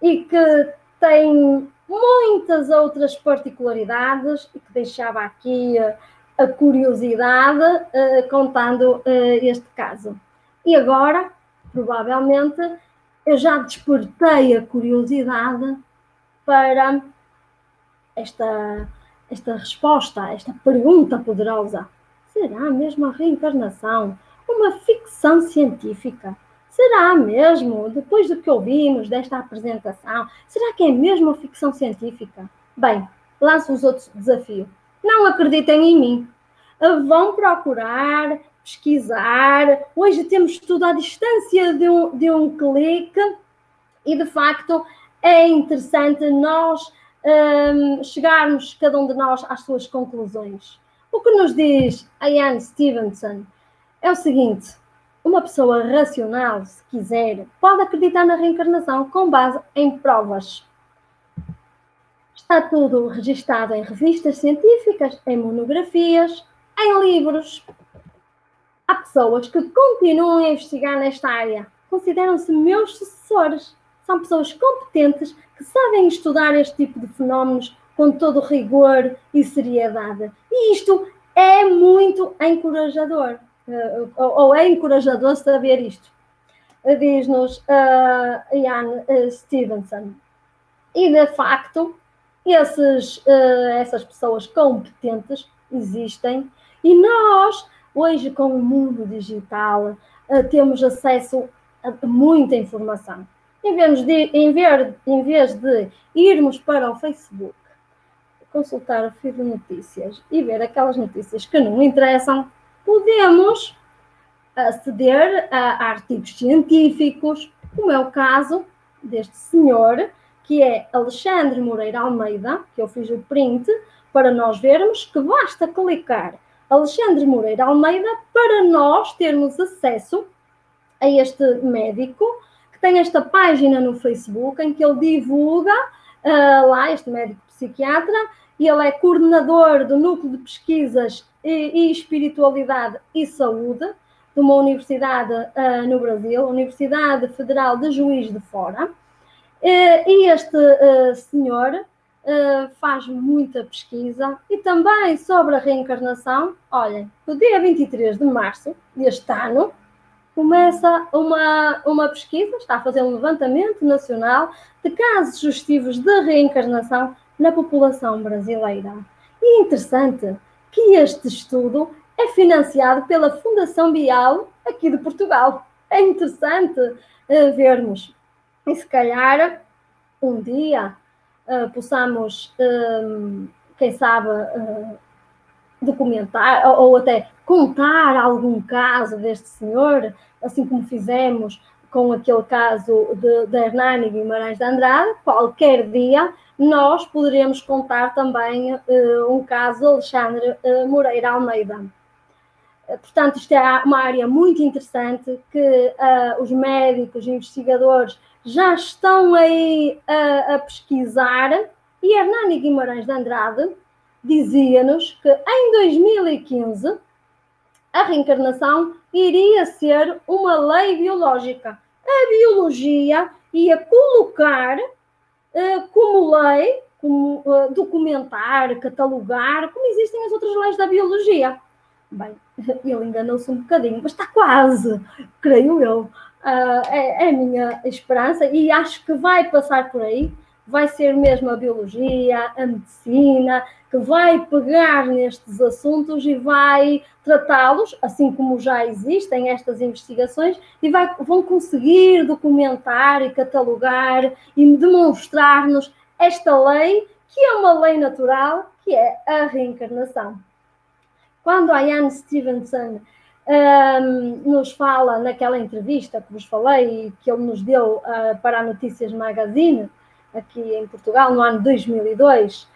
Speaker 1: e que tem muitas outras particularidades e que deixava aqui uh, a curiosidade contando este caso. E agora, provavelmente, eu já despertei a curiosidade para esta esta resposta, esta pergunta poderosa. Será mesmo a reencarnação uma ficção científica? Será mesmo, depois do que ouvimos desta apresentação, será que é mesmo ficção científica? Bem, lanço-vos outro desafio. Não acreditem em mim. Vão procurar, pesquisar. Hoje temos tudo à distância de um, de um clique e, de facto, é interessante nós um, chegarmos, cada um de nós, às suas conclusões. O que nos diz a Ian Stevenson é o seguinte: uma pessoa racional, se quiser, pode acreditar na reencarnação com base em provas. Está tudo registado em revistas científicas, em monografias, em livros. Há pessoas que continuam a investigar nesta área, consideram-se meus sucessores. São pessoas competentes que sabem estudar este tipo de fenómenos com todo rigor e seriedade. E isto é muito encorajador, uh, ou é encorajador saber isto. Uh, Diz-nos uh, Ian Stevenson. E, de facto, esses, essas pessoas competentes existem e nós, hoje, com o mundo digital, temos acesso a muita informação em vez de, em em vez de irmos para o Facebook, consultar o feed de notícias e ver aquelas notícias que não interessam, podemos aceder a artigos científicos, como é o caso deste senhor, que é Alexandre Moreira Almeida, que eu fiz o print, para nós vermos que basta clicar Alexandre Moreira Almeida para nós termos acesso a este médico que tem esta página no Facebook em que ele divulga uh, lá, este médico psiquiatra, e ele é coordenador do Núcleo de Pesquisas e, e Espiritualidade e Saúde de uma universidade uh, no Brasil, Universidade Federal de Juiz de Fora. Uh, e este senhor faz muita pesquisa e também sobre a reencarnação. Olhem, no dia 23 de março deste ano, começa uma, uma pesquisa, está a fazer um levantamento nacional de casos justivos de reencarnação na população brasileira. E é interessante que este estudo é financiado pela Fundação Bial aqui de Portugal. É interessante uh, vermos. E se calhar um dia uh, possamos, uh, quem sabe, documentar ou, ou até contar algum caso deste senhor, assim como fizemos com aquele caso de, de Hernani Guimarães de Andrade, qualquer dia nós poderemos contar também uh, um caso de Alexandre uh, Moreira Almeida. Uh, portanto, isto é uma área muito interessante que os médicos, investigadores já estão aí a pesquisar e Hernani Guimarães de Andrade dizia-nos que em 2015 a reencarnação iria ser uma lei biológica. A biologia ia colocar uh, como lei, como uh, documentar, catalogar, como existem as outras leis da biologia. Bem, *laughs* ele enganou-se um bocadinho, mas está quase, creio eu. Uh, é, é a minha esperança e acho que vai passar por aí vai ser mesmo a biologia, a medicina, que vai pegar nestes assuntos e vai tratá-los, assim como já existem estas investigações, e vai, vão conseguir documentar e catalogar e demonstrar-nos esta lei, que é uma lei natural, que é a reencarnação. Quando a Ian Stevenson um, nos fala naquela entrevista que vos falei, que ele nos deu uh, para a Notícias Magazine, aqui em Portugal, no ano 2002,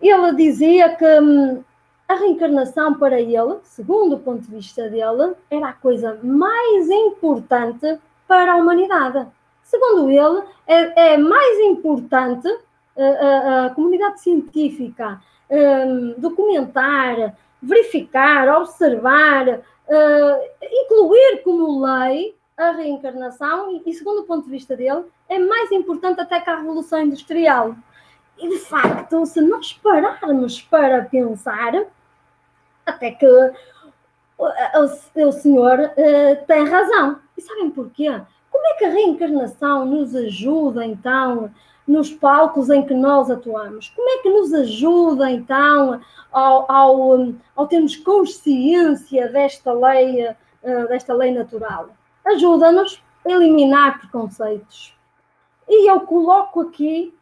Speaker 1: ele dizia que hum, a reencarnação para ele, segundo o ponto de vista dele, era a coisa mais importante para a humanidade. Segundo ele, é, é mais importante a, eh, a, eh, a comunidade científica um, documentar, verificar, observar, uh, incluir como lei a reencarnação e, e, segundo o ponto de vista dele, é mais importante até que a Revolução Industrial. E, de facto, se nós pararmos para pensar, até que o, o, o senhor uh, tem razão. E sabem porquê? Como é que a reencarnação nos ajuda, então, nos palcos em que nós atuamos? Como é que nos ajuda, então, ao, ao, ao termos consciência desta lei, uh, desta lei natural? Ajuda-nos a eliminar preconceitos. E eu coloco aqui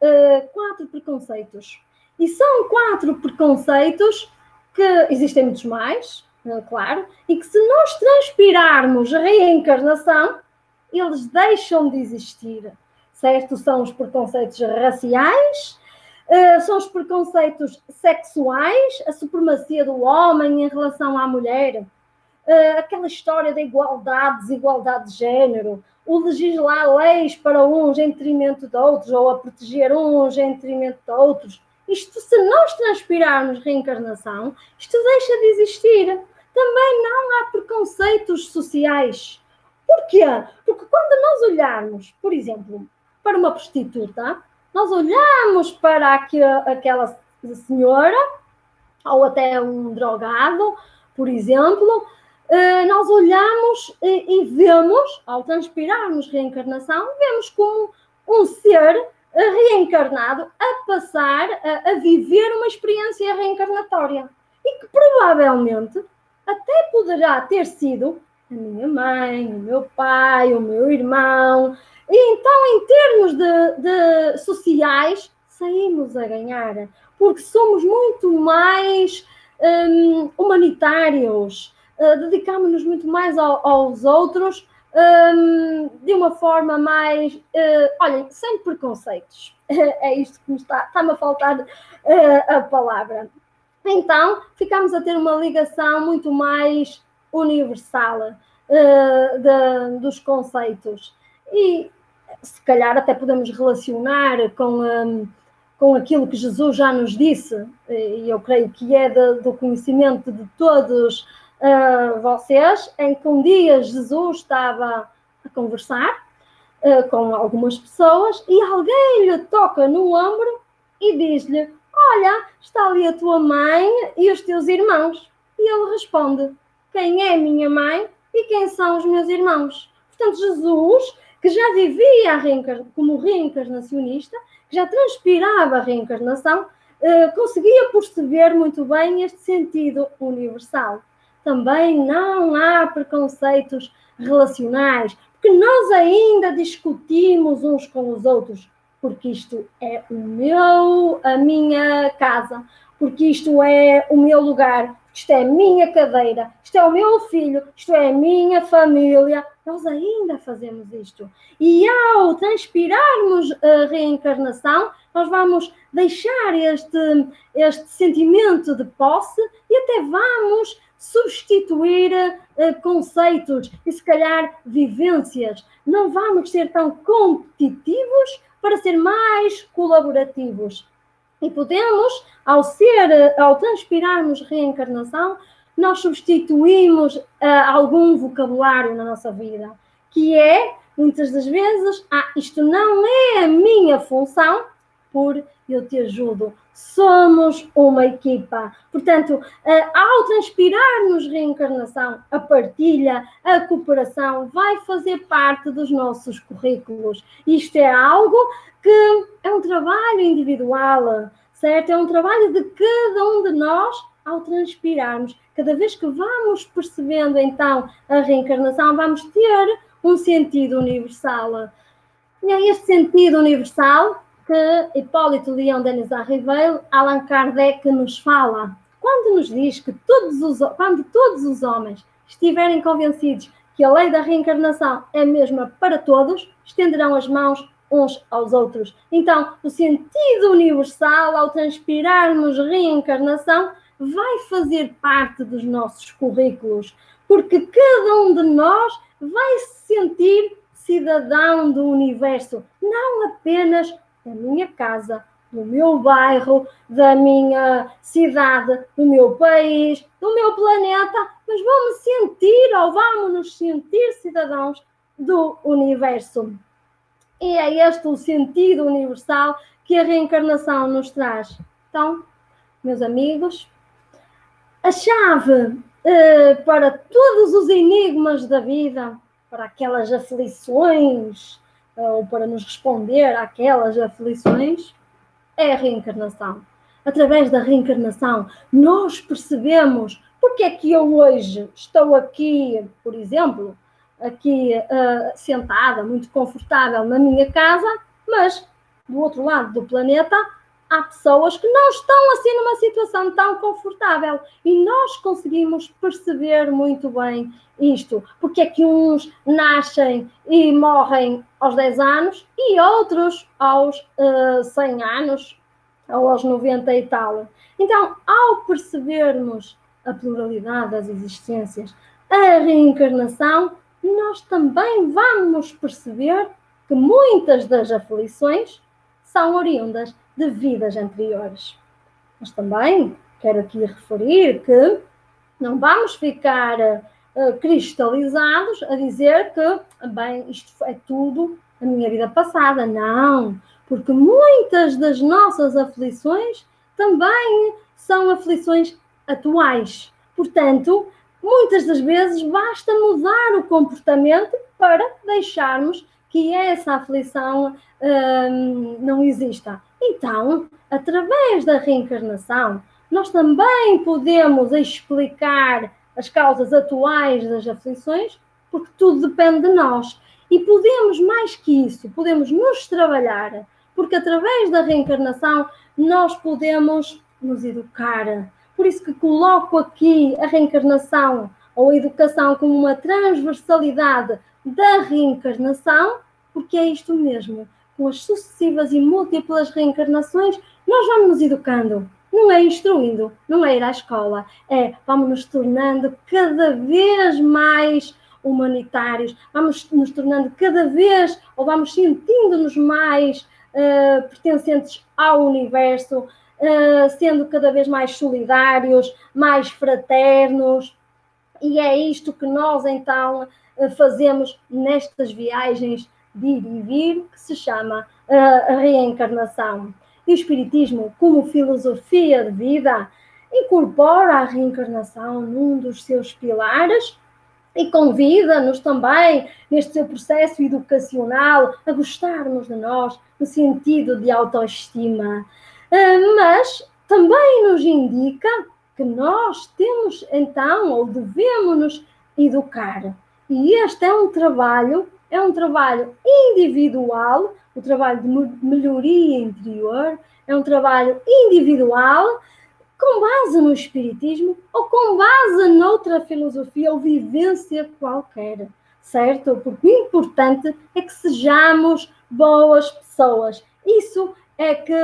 Speaker 1: uh, quatro preconceitos. E são quatro preconceitos que existem muitos mais, uh, claro, e que se nós transpirarmos a reencarnação, eles deixam de existir. Certo? São os preconceitos raciais, uh, são os preconceitos sexuais, a supremacia do homem em relação à mulher, aquela história da igualdade, desigualdade de género, o legislar leis para uns em detrimento de outros, ou a proteger uns em detrimento de outros. Isto, se nós transpirarmos reencarnação, isto deixa de existir. Também não há preconceitos sociais. Porquê? Porque quando nós olharmos, por exemplo, para uma prostituta, nós olhamos para aquela senhora, ou até um drogado, por exemplo, nós olhamos e vemos, ao transpirarmos reencarnação, vemos como um ser eh, reencarnado a passar a, a viver uma experiência reencarnatória e que provavelmente até poderá ter sido a minha mãe, o meu pai, o meu irmão. E então, em termos de, de sociais, saímos a ganhar, porque somos muito mais hum, humanitários, uh, dedicámos-nos muito mais ao, aos outros um, de uma forma mais, uh, olhem, sem preconceitos. *laughs* é isto que me está, está-me a faltar uh, a palavra. Então, ficámos a ter uma ligação muito mais universal uh, de, dos conceitos. e se calhar até podemos relacionar com, um, com aquilo que Jesus já nos disse, e eu creio que é de, do conhecimento de todos uh, vocês, em que um dia Jesus estava a conversar uh, com algumas pessoas e alguém lhe toca no ombro e diz-lhe: Olha, está ali a tua mãe e os teus irmãos. E ele responde: Quem é minha mãe e quem são os meus irmãos? Portanto, Jesus, que já vivia como reencarnacionista, que já transpirava a reencarnação, eh, conseguia perceber muito bem este sentido universal. Também não há preconceitos relacionais, porque nós ainda discutimos uns com os outros porque isto é o meu, a minha casa, porque isto é o meu lugar, isto é a minha cadeira, isto é o meu filho, isto é a minha família. Nós ainda fazemos isto. E ao transpirarmos a reencarnação, nós vamos deixar este, este sentimento de posse e até vamos substituir uh, conceitos e se calhar vivências. Não vamos ser tão competitivos para ser mais colaborativos. E podemos, ao ser, ao transpirarmos reencarnação, nós substituímos uh, algum vocabulário na nossa vida, que é, muitas das vezes, ah, isto não é a minha função, por eu te ajudo. Somos uma equipa. Portanto, ao transpirarmos reencarnação, a partilha, a cooperação vai fazer parte dos nossos currículos. Isto é algo que é um trabalho individual, certo? É um trabalho de cada um de nós ao transpirarmos. Cada vez que vamos percebendo então a reencarnação, vamos ter um sentido universal. E é este sentido universal que Hipólito Leão Denis Arriveiro, Allan Kardec nos fala, quando nos diz que todos os, quando todos os homens estiverem convencidos que a lei da reencarnação é a mesma para todos, estenderão as mãos uns aos outros. Então, o sentido universal, ao transpirarmos reencarnação, vai fazer parte dos nossos currículos, porque cada um de nós vai se sentir cidadão do universo, não apenas da minha casa, do meu bairro, da minha cidade, do meu país, do meu planeta, mas vamos sentir ou vamos nos sentir cidadãos do universo. E é este o sentido universal que a reencarnação nos traz. Então, meus amigos, a chave eh, para todos os enigmas da vida, para aquelas aflições ou para nos responder àquelas aflições, é a reencarnação. Através da reencarnação, nós percebemos porque é que eu hoje estou aqui, por exemplo, aqui uh, sentada, muito confortável na minha casa, mas do outro lado do planeta há pessoas que não estão assim numa situação tão confortável e nós conseguimos perceber muito bem isto, porque é que uns nascem e morrem aos 10 anos e outros aos uh, eh, 100 anos ou aos 90 e tal. Então, ao percebermos a pluralidade das existências, a reencarnação, nós também vamos perceber que muitas das aflições são oriundas de vidas anteriores. Mas também quero aqui referir que não vamos ficar uh, cristalizados a dizer que, bem, isto é tudo a minha vida passada. Não, porque muitas das nossas aflições também são aflições atuais. Portanto, muitas das vezes basta mudar o comportamento para deixarmos que essa aflição hum, não exista. Então, através da reencarnação, nós também podemos explicar as causas atuais das aflições, porque tudo depende de nós. E podemos, mais que isso, podemos nos trabalhar, porque através da reencarnação nós podemos nos educar. Por isso que coloco aqui a reencarnação ou a educação como uma transversalidade da reencarnação, porque é isto mesmo. Com as sucessivas e múltiplas reencarnações, nós vamos nos educando. Não é instruindo, não é ir à escola, é vamos nos tornando cada vez mais humanitários, vamos nos tornando cada vez, ou vamos sentindo-nos mais uh, pertencentes ao universo, uh, sendo cada vez mais solidários, mais fraternos. E é isto que nós então fazemos nestas viagens de ir e vir, que se chama a reencarnação. E o Espiritismo, como filosofia de vida, incorpora a reencarnação num dos seus pilares e convida-nos também, neste seu processo educacional, a gostarmos de nós, no sentido de autoestima. Ah, mas também nos indica que nós temos então, ou devemos nos educar. E este é um trabalho, é um trabalho individual, o trabalho de melhoria interior, é um trabalho individual com base no Espiritismo ou com base noutra filosofia ou vivência qualquer, certo? Porque o importante é que sejamos boas pessoas. Isso é que,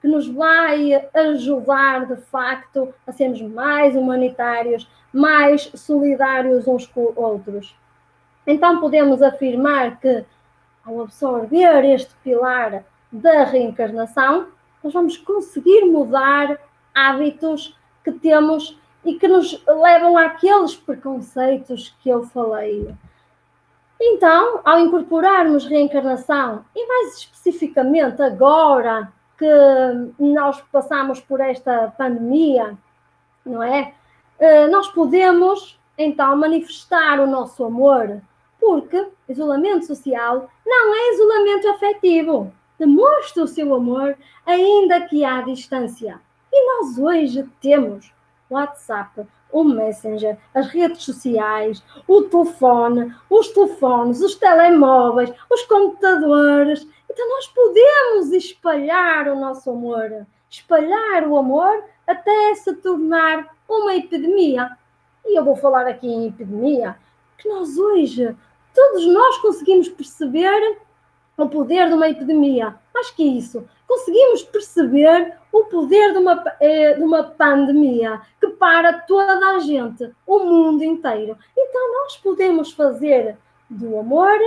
Speaker 1: que nos vai ajudar, de facto, a sermos mais humanitários, mais solidários uns com outros. Então, podemos afirmar que, ao absorver este pilar da reencarnação, nós vamos conseguir mudar hábitos que temos e que nos levam àqueles preconceitos que eu falei. Então, ao incorporarmos reencarnação, e mais especificamente agora que nós passamos por esta pandemia, não é? Eh, nós podemos então manifestar o nosso amor, porque isolamento social não é isolamento afetivo. Demonstra o seu amor, ainda que à distância. E nós hoje temos WhatsApp, o Messenger, as redes sociais, o telefone, os telefones, os telemóveis, os computadores. Então nós podemos espalhar o nosso amor, espalhar o amor até se tornar uma epidemia. E eu vou falar aqui em epidemia, que nós hoje, todos nós conseguimos perceber o poder de uma epidemia. Mais que isso, conseguimos perceber o poder de uma, eh, de uma pandemia que para toda a gente, o mundo inteiro. Então, nós podemos fazer do amor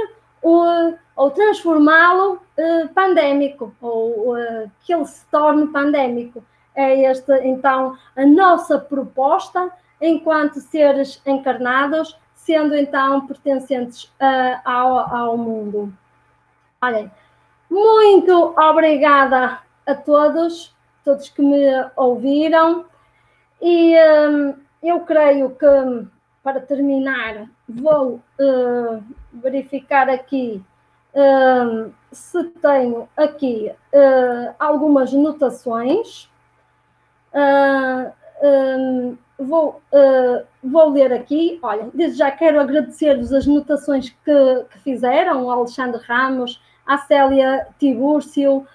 Speaker 1: ou, ou transformá-lo eh, pandémico, ou eh, que ele se torne pandémico. É esta, então, a nossa proposta enquanto seres encarnados, sendo então pertencentes uh, ao, ao mundo. Olhem, muito obrigada a todos, todos que me ouviram. E um, eu creio que, para terminar, vou uh, verificar aqui uh, se tenho aqui uh, algumas notações. Um, vou, vou ler aqui. Olha, desde já quero agradecer-vos as notações que, que fizeram, o Alexandre Ramos, à Célia Tibúrcio,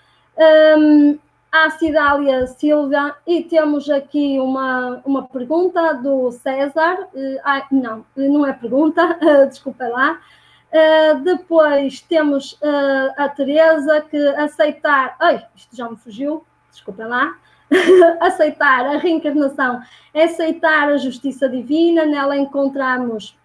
Speaker 1: um, à Cidália Silva e temos aqui uma, uma pergunta do César. Uh, ah, não, não é pergunta, uh, *laughs* desculpa lá. Uh, depois temos uh, a Teresa que aceitar. Ai, isto já me fugiu, desculpa lá. *laughs* aceitar a reencarnação é aceitar a justiça divina, nela encontramos.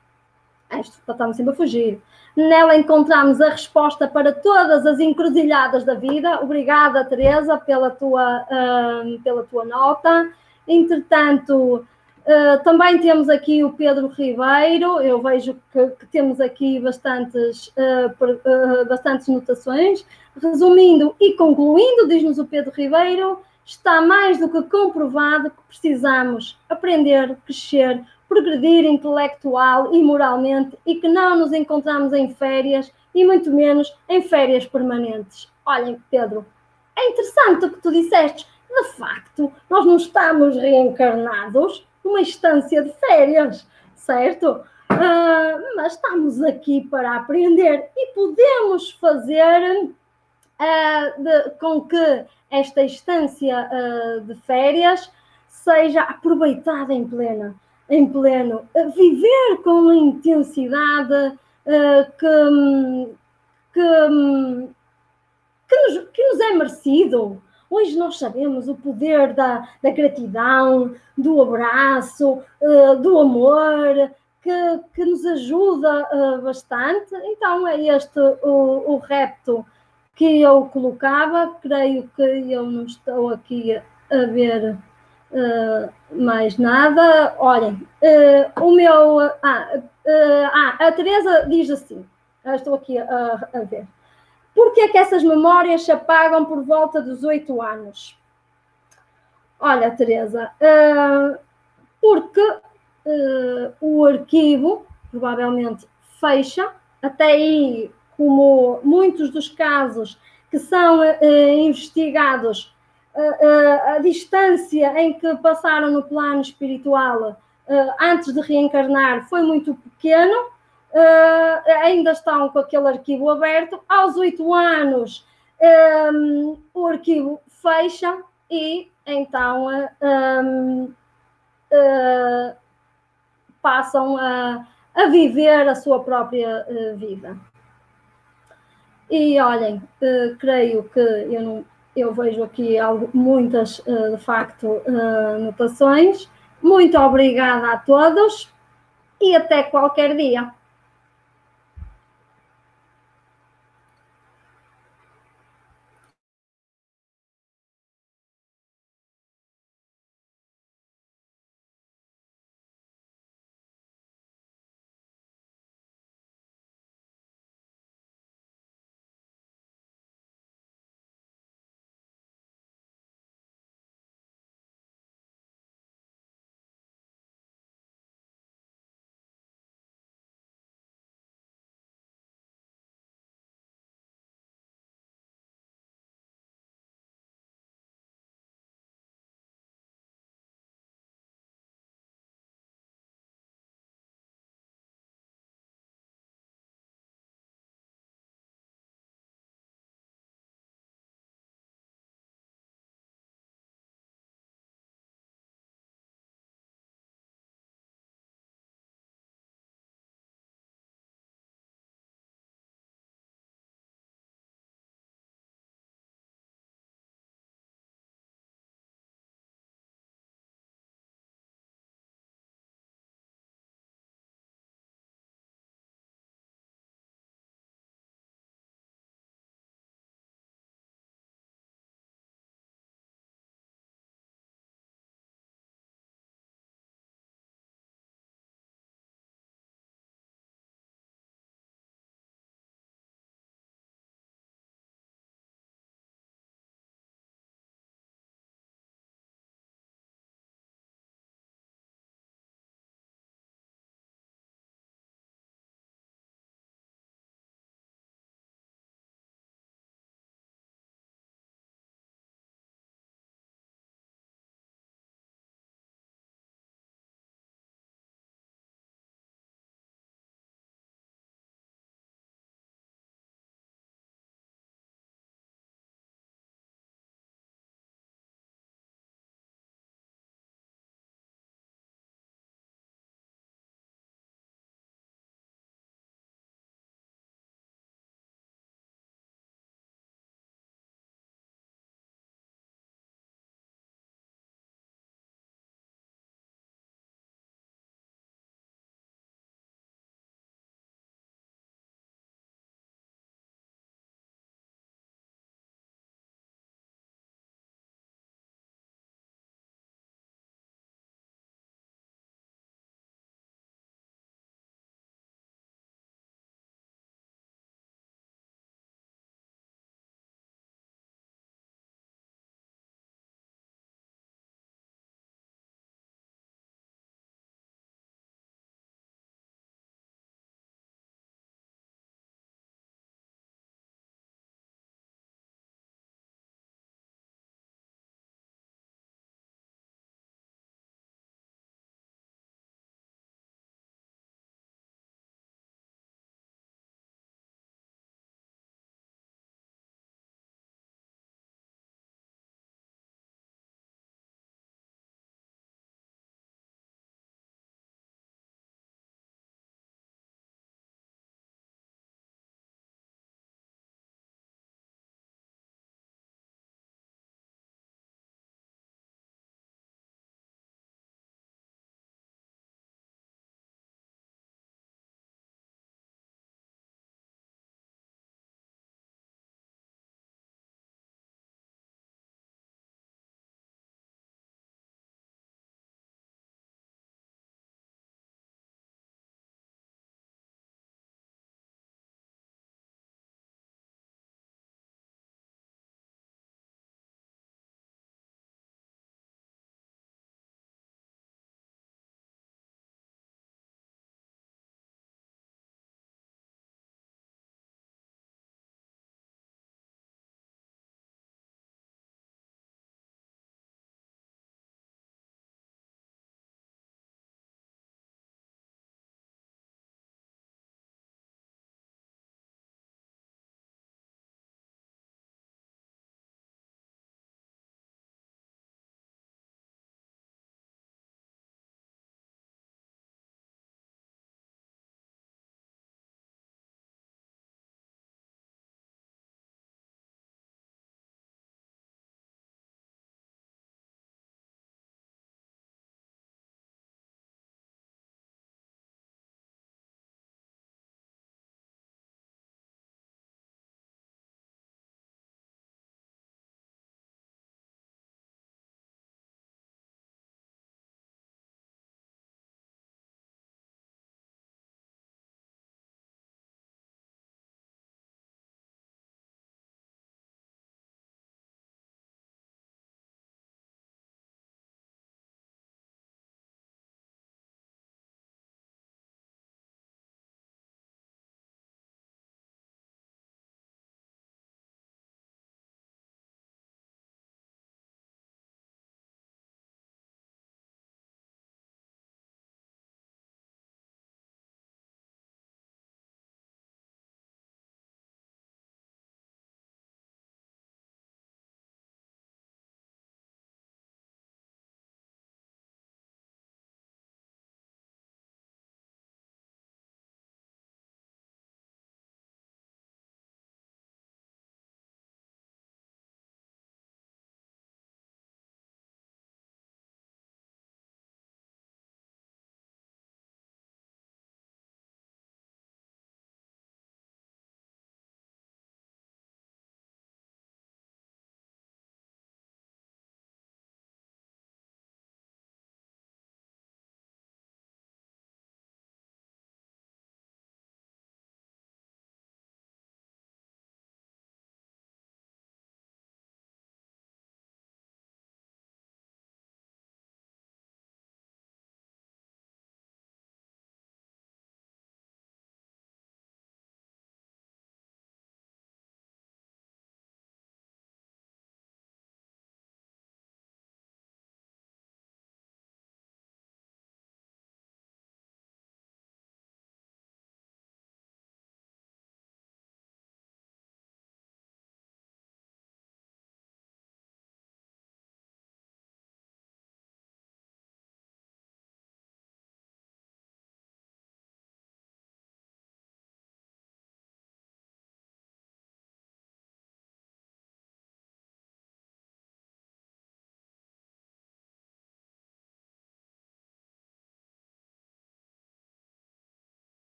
Speaker 1: Isto está-me sempre a fugir. Nela encontramos a resposta para todas as encruzilhadas da vida. Obrigada, Teresa, pela tua, uh, pela tua nota. Entretanto, uh, também temos aqui o Pedro Ribeiro. Eu vejo que, que temos aqui bastantes, uh, bastantes notações. Resumindo e concluindo, diz-nos o Pedro Ribeiro, está mais do que comprovado que precisamos aprender, crescer, progredir intelectual e moralmente e que não nos encontramos em férias e muito menos em férias permanentes. Olhem, Pedro, é interessante o que tu disseste. De facto, nós não estamos reencarnados numa instância de férias, certo? Uh, mas estamos aqui para aprender e podemos fazer uh, de, com que esta instância uh, de férias seja aproveitada em plena em pleno, viver com a intensidade que, que, que, nos, que nos é merecido. Hoje nós sabemos o poder da, da gratidão, do abraço, do amor, que, que nos ajuda bastante. Então é este o, o repto que eu colocava. Creio que eu não estou aqui a ver uh, mais nada. Olhem, uh, o meu. Ah, ah, a Teresa diz assim: estou aqui a, a ver. Por que é que essas memórias se apagam por volta dos oito anos? Olha, Teresa, porque uh, o arquivo provavelmente fecha, até aí, como muitos dos casos que são uh, investigados, uh, a distância em que passaram no plano espiritual antes de reencarnar foi muito pequeno, ainda estão com aquele arquivo aberto. Aos oito anos, o arquivo fecha e então passam a, a viver a sua própria vida. E olhem, uh, creio que eu, não, eu vejo aqui algo, muitas, uh, de facto, anotações. Muito obrigada a todos e até qualquer dia.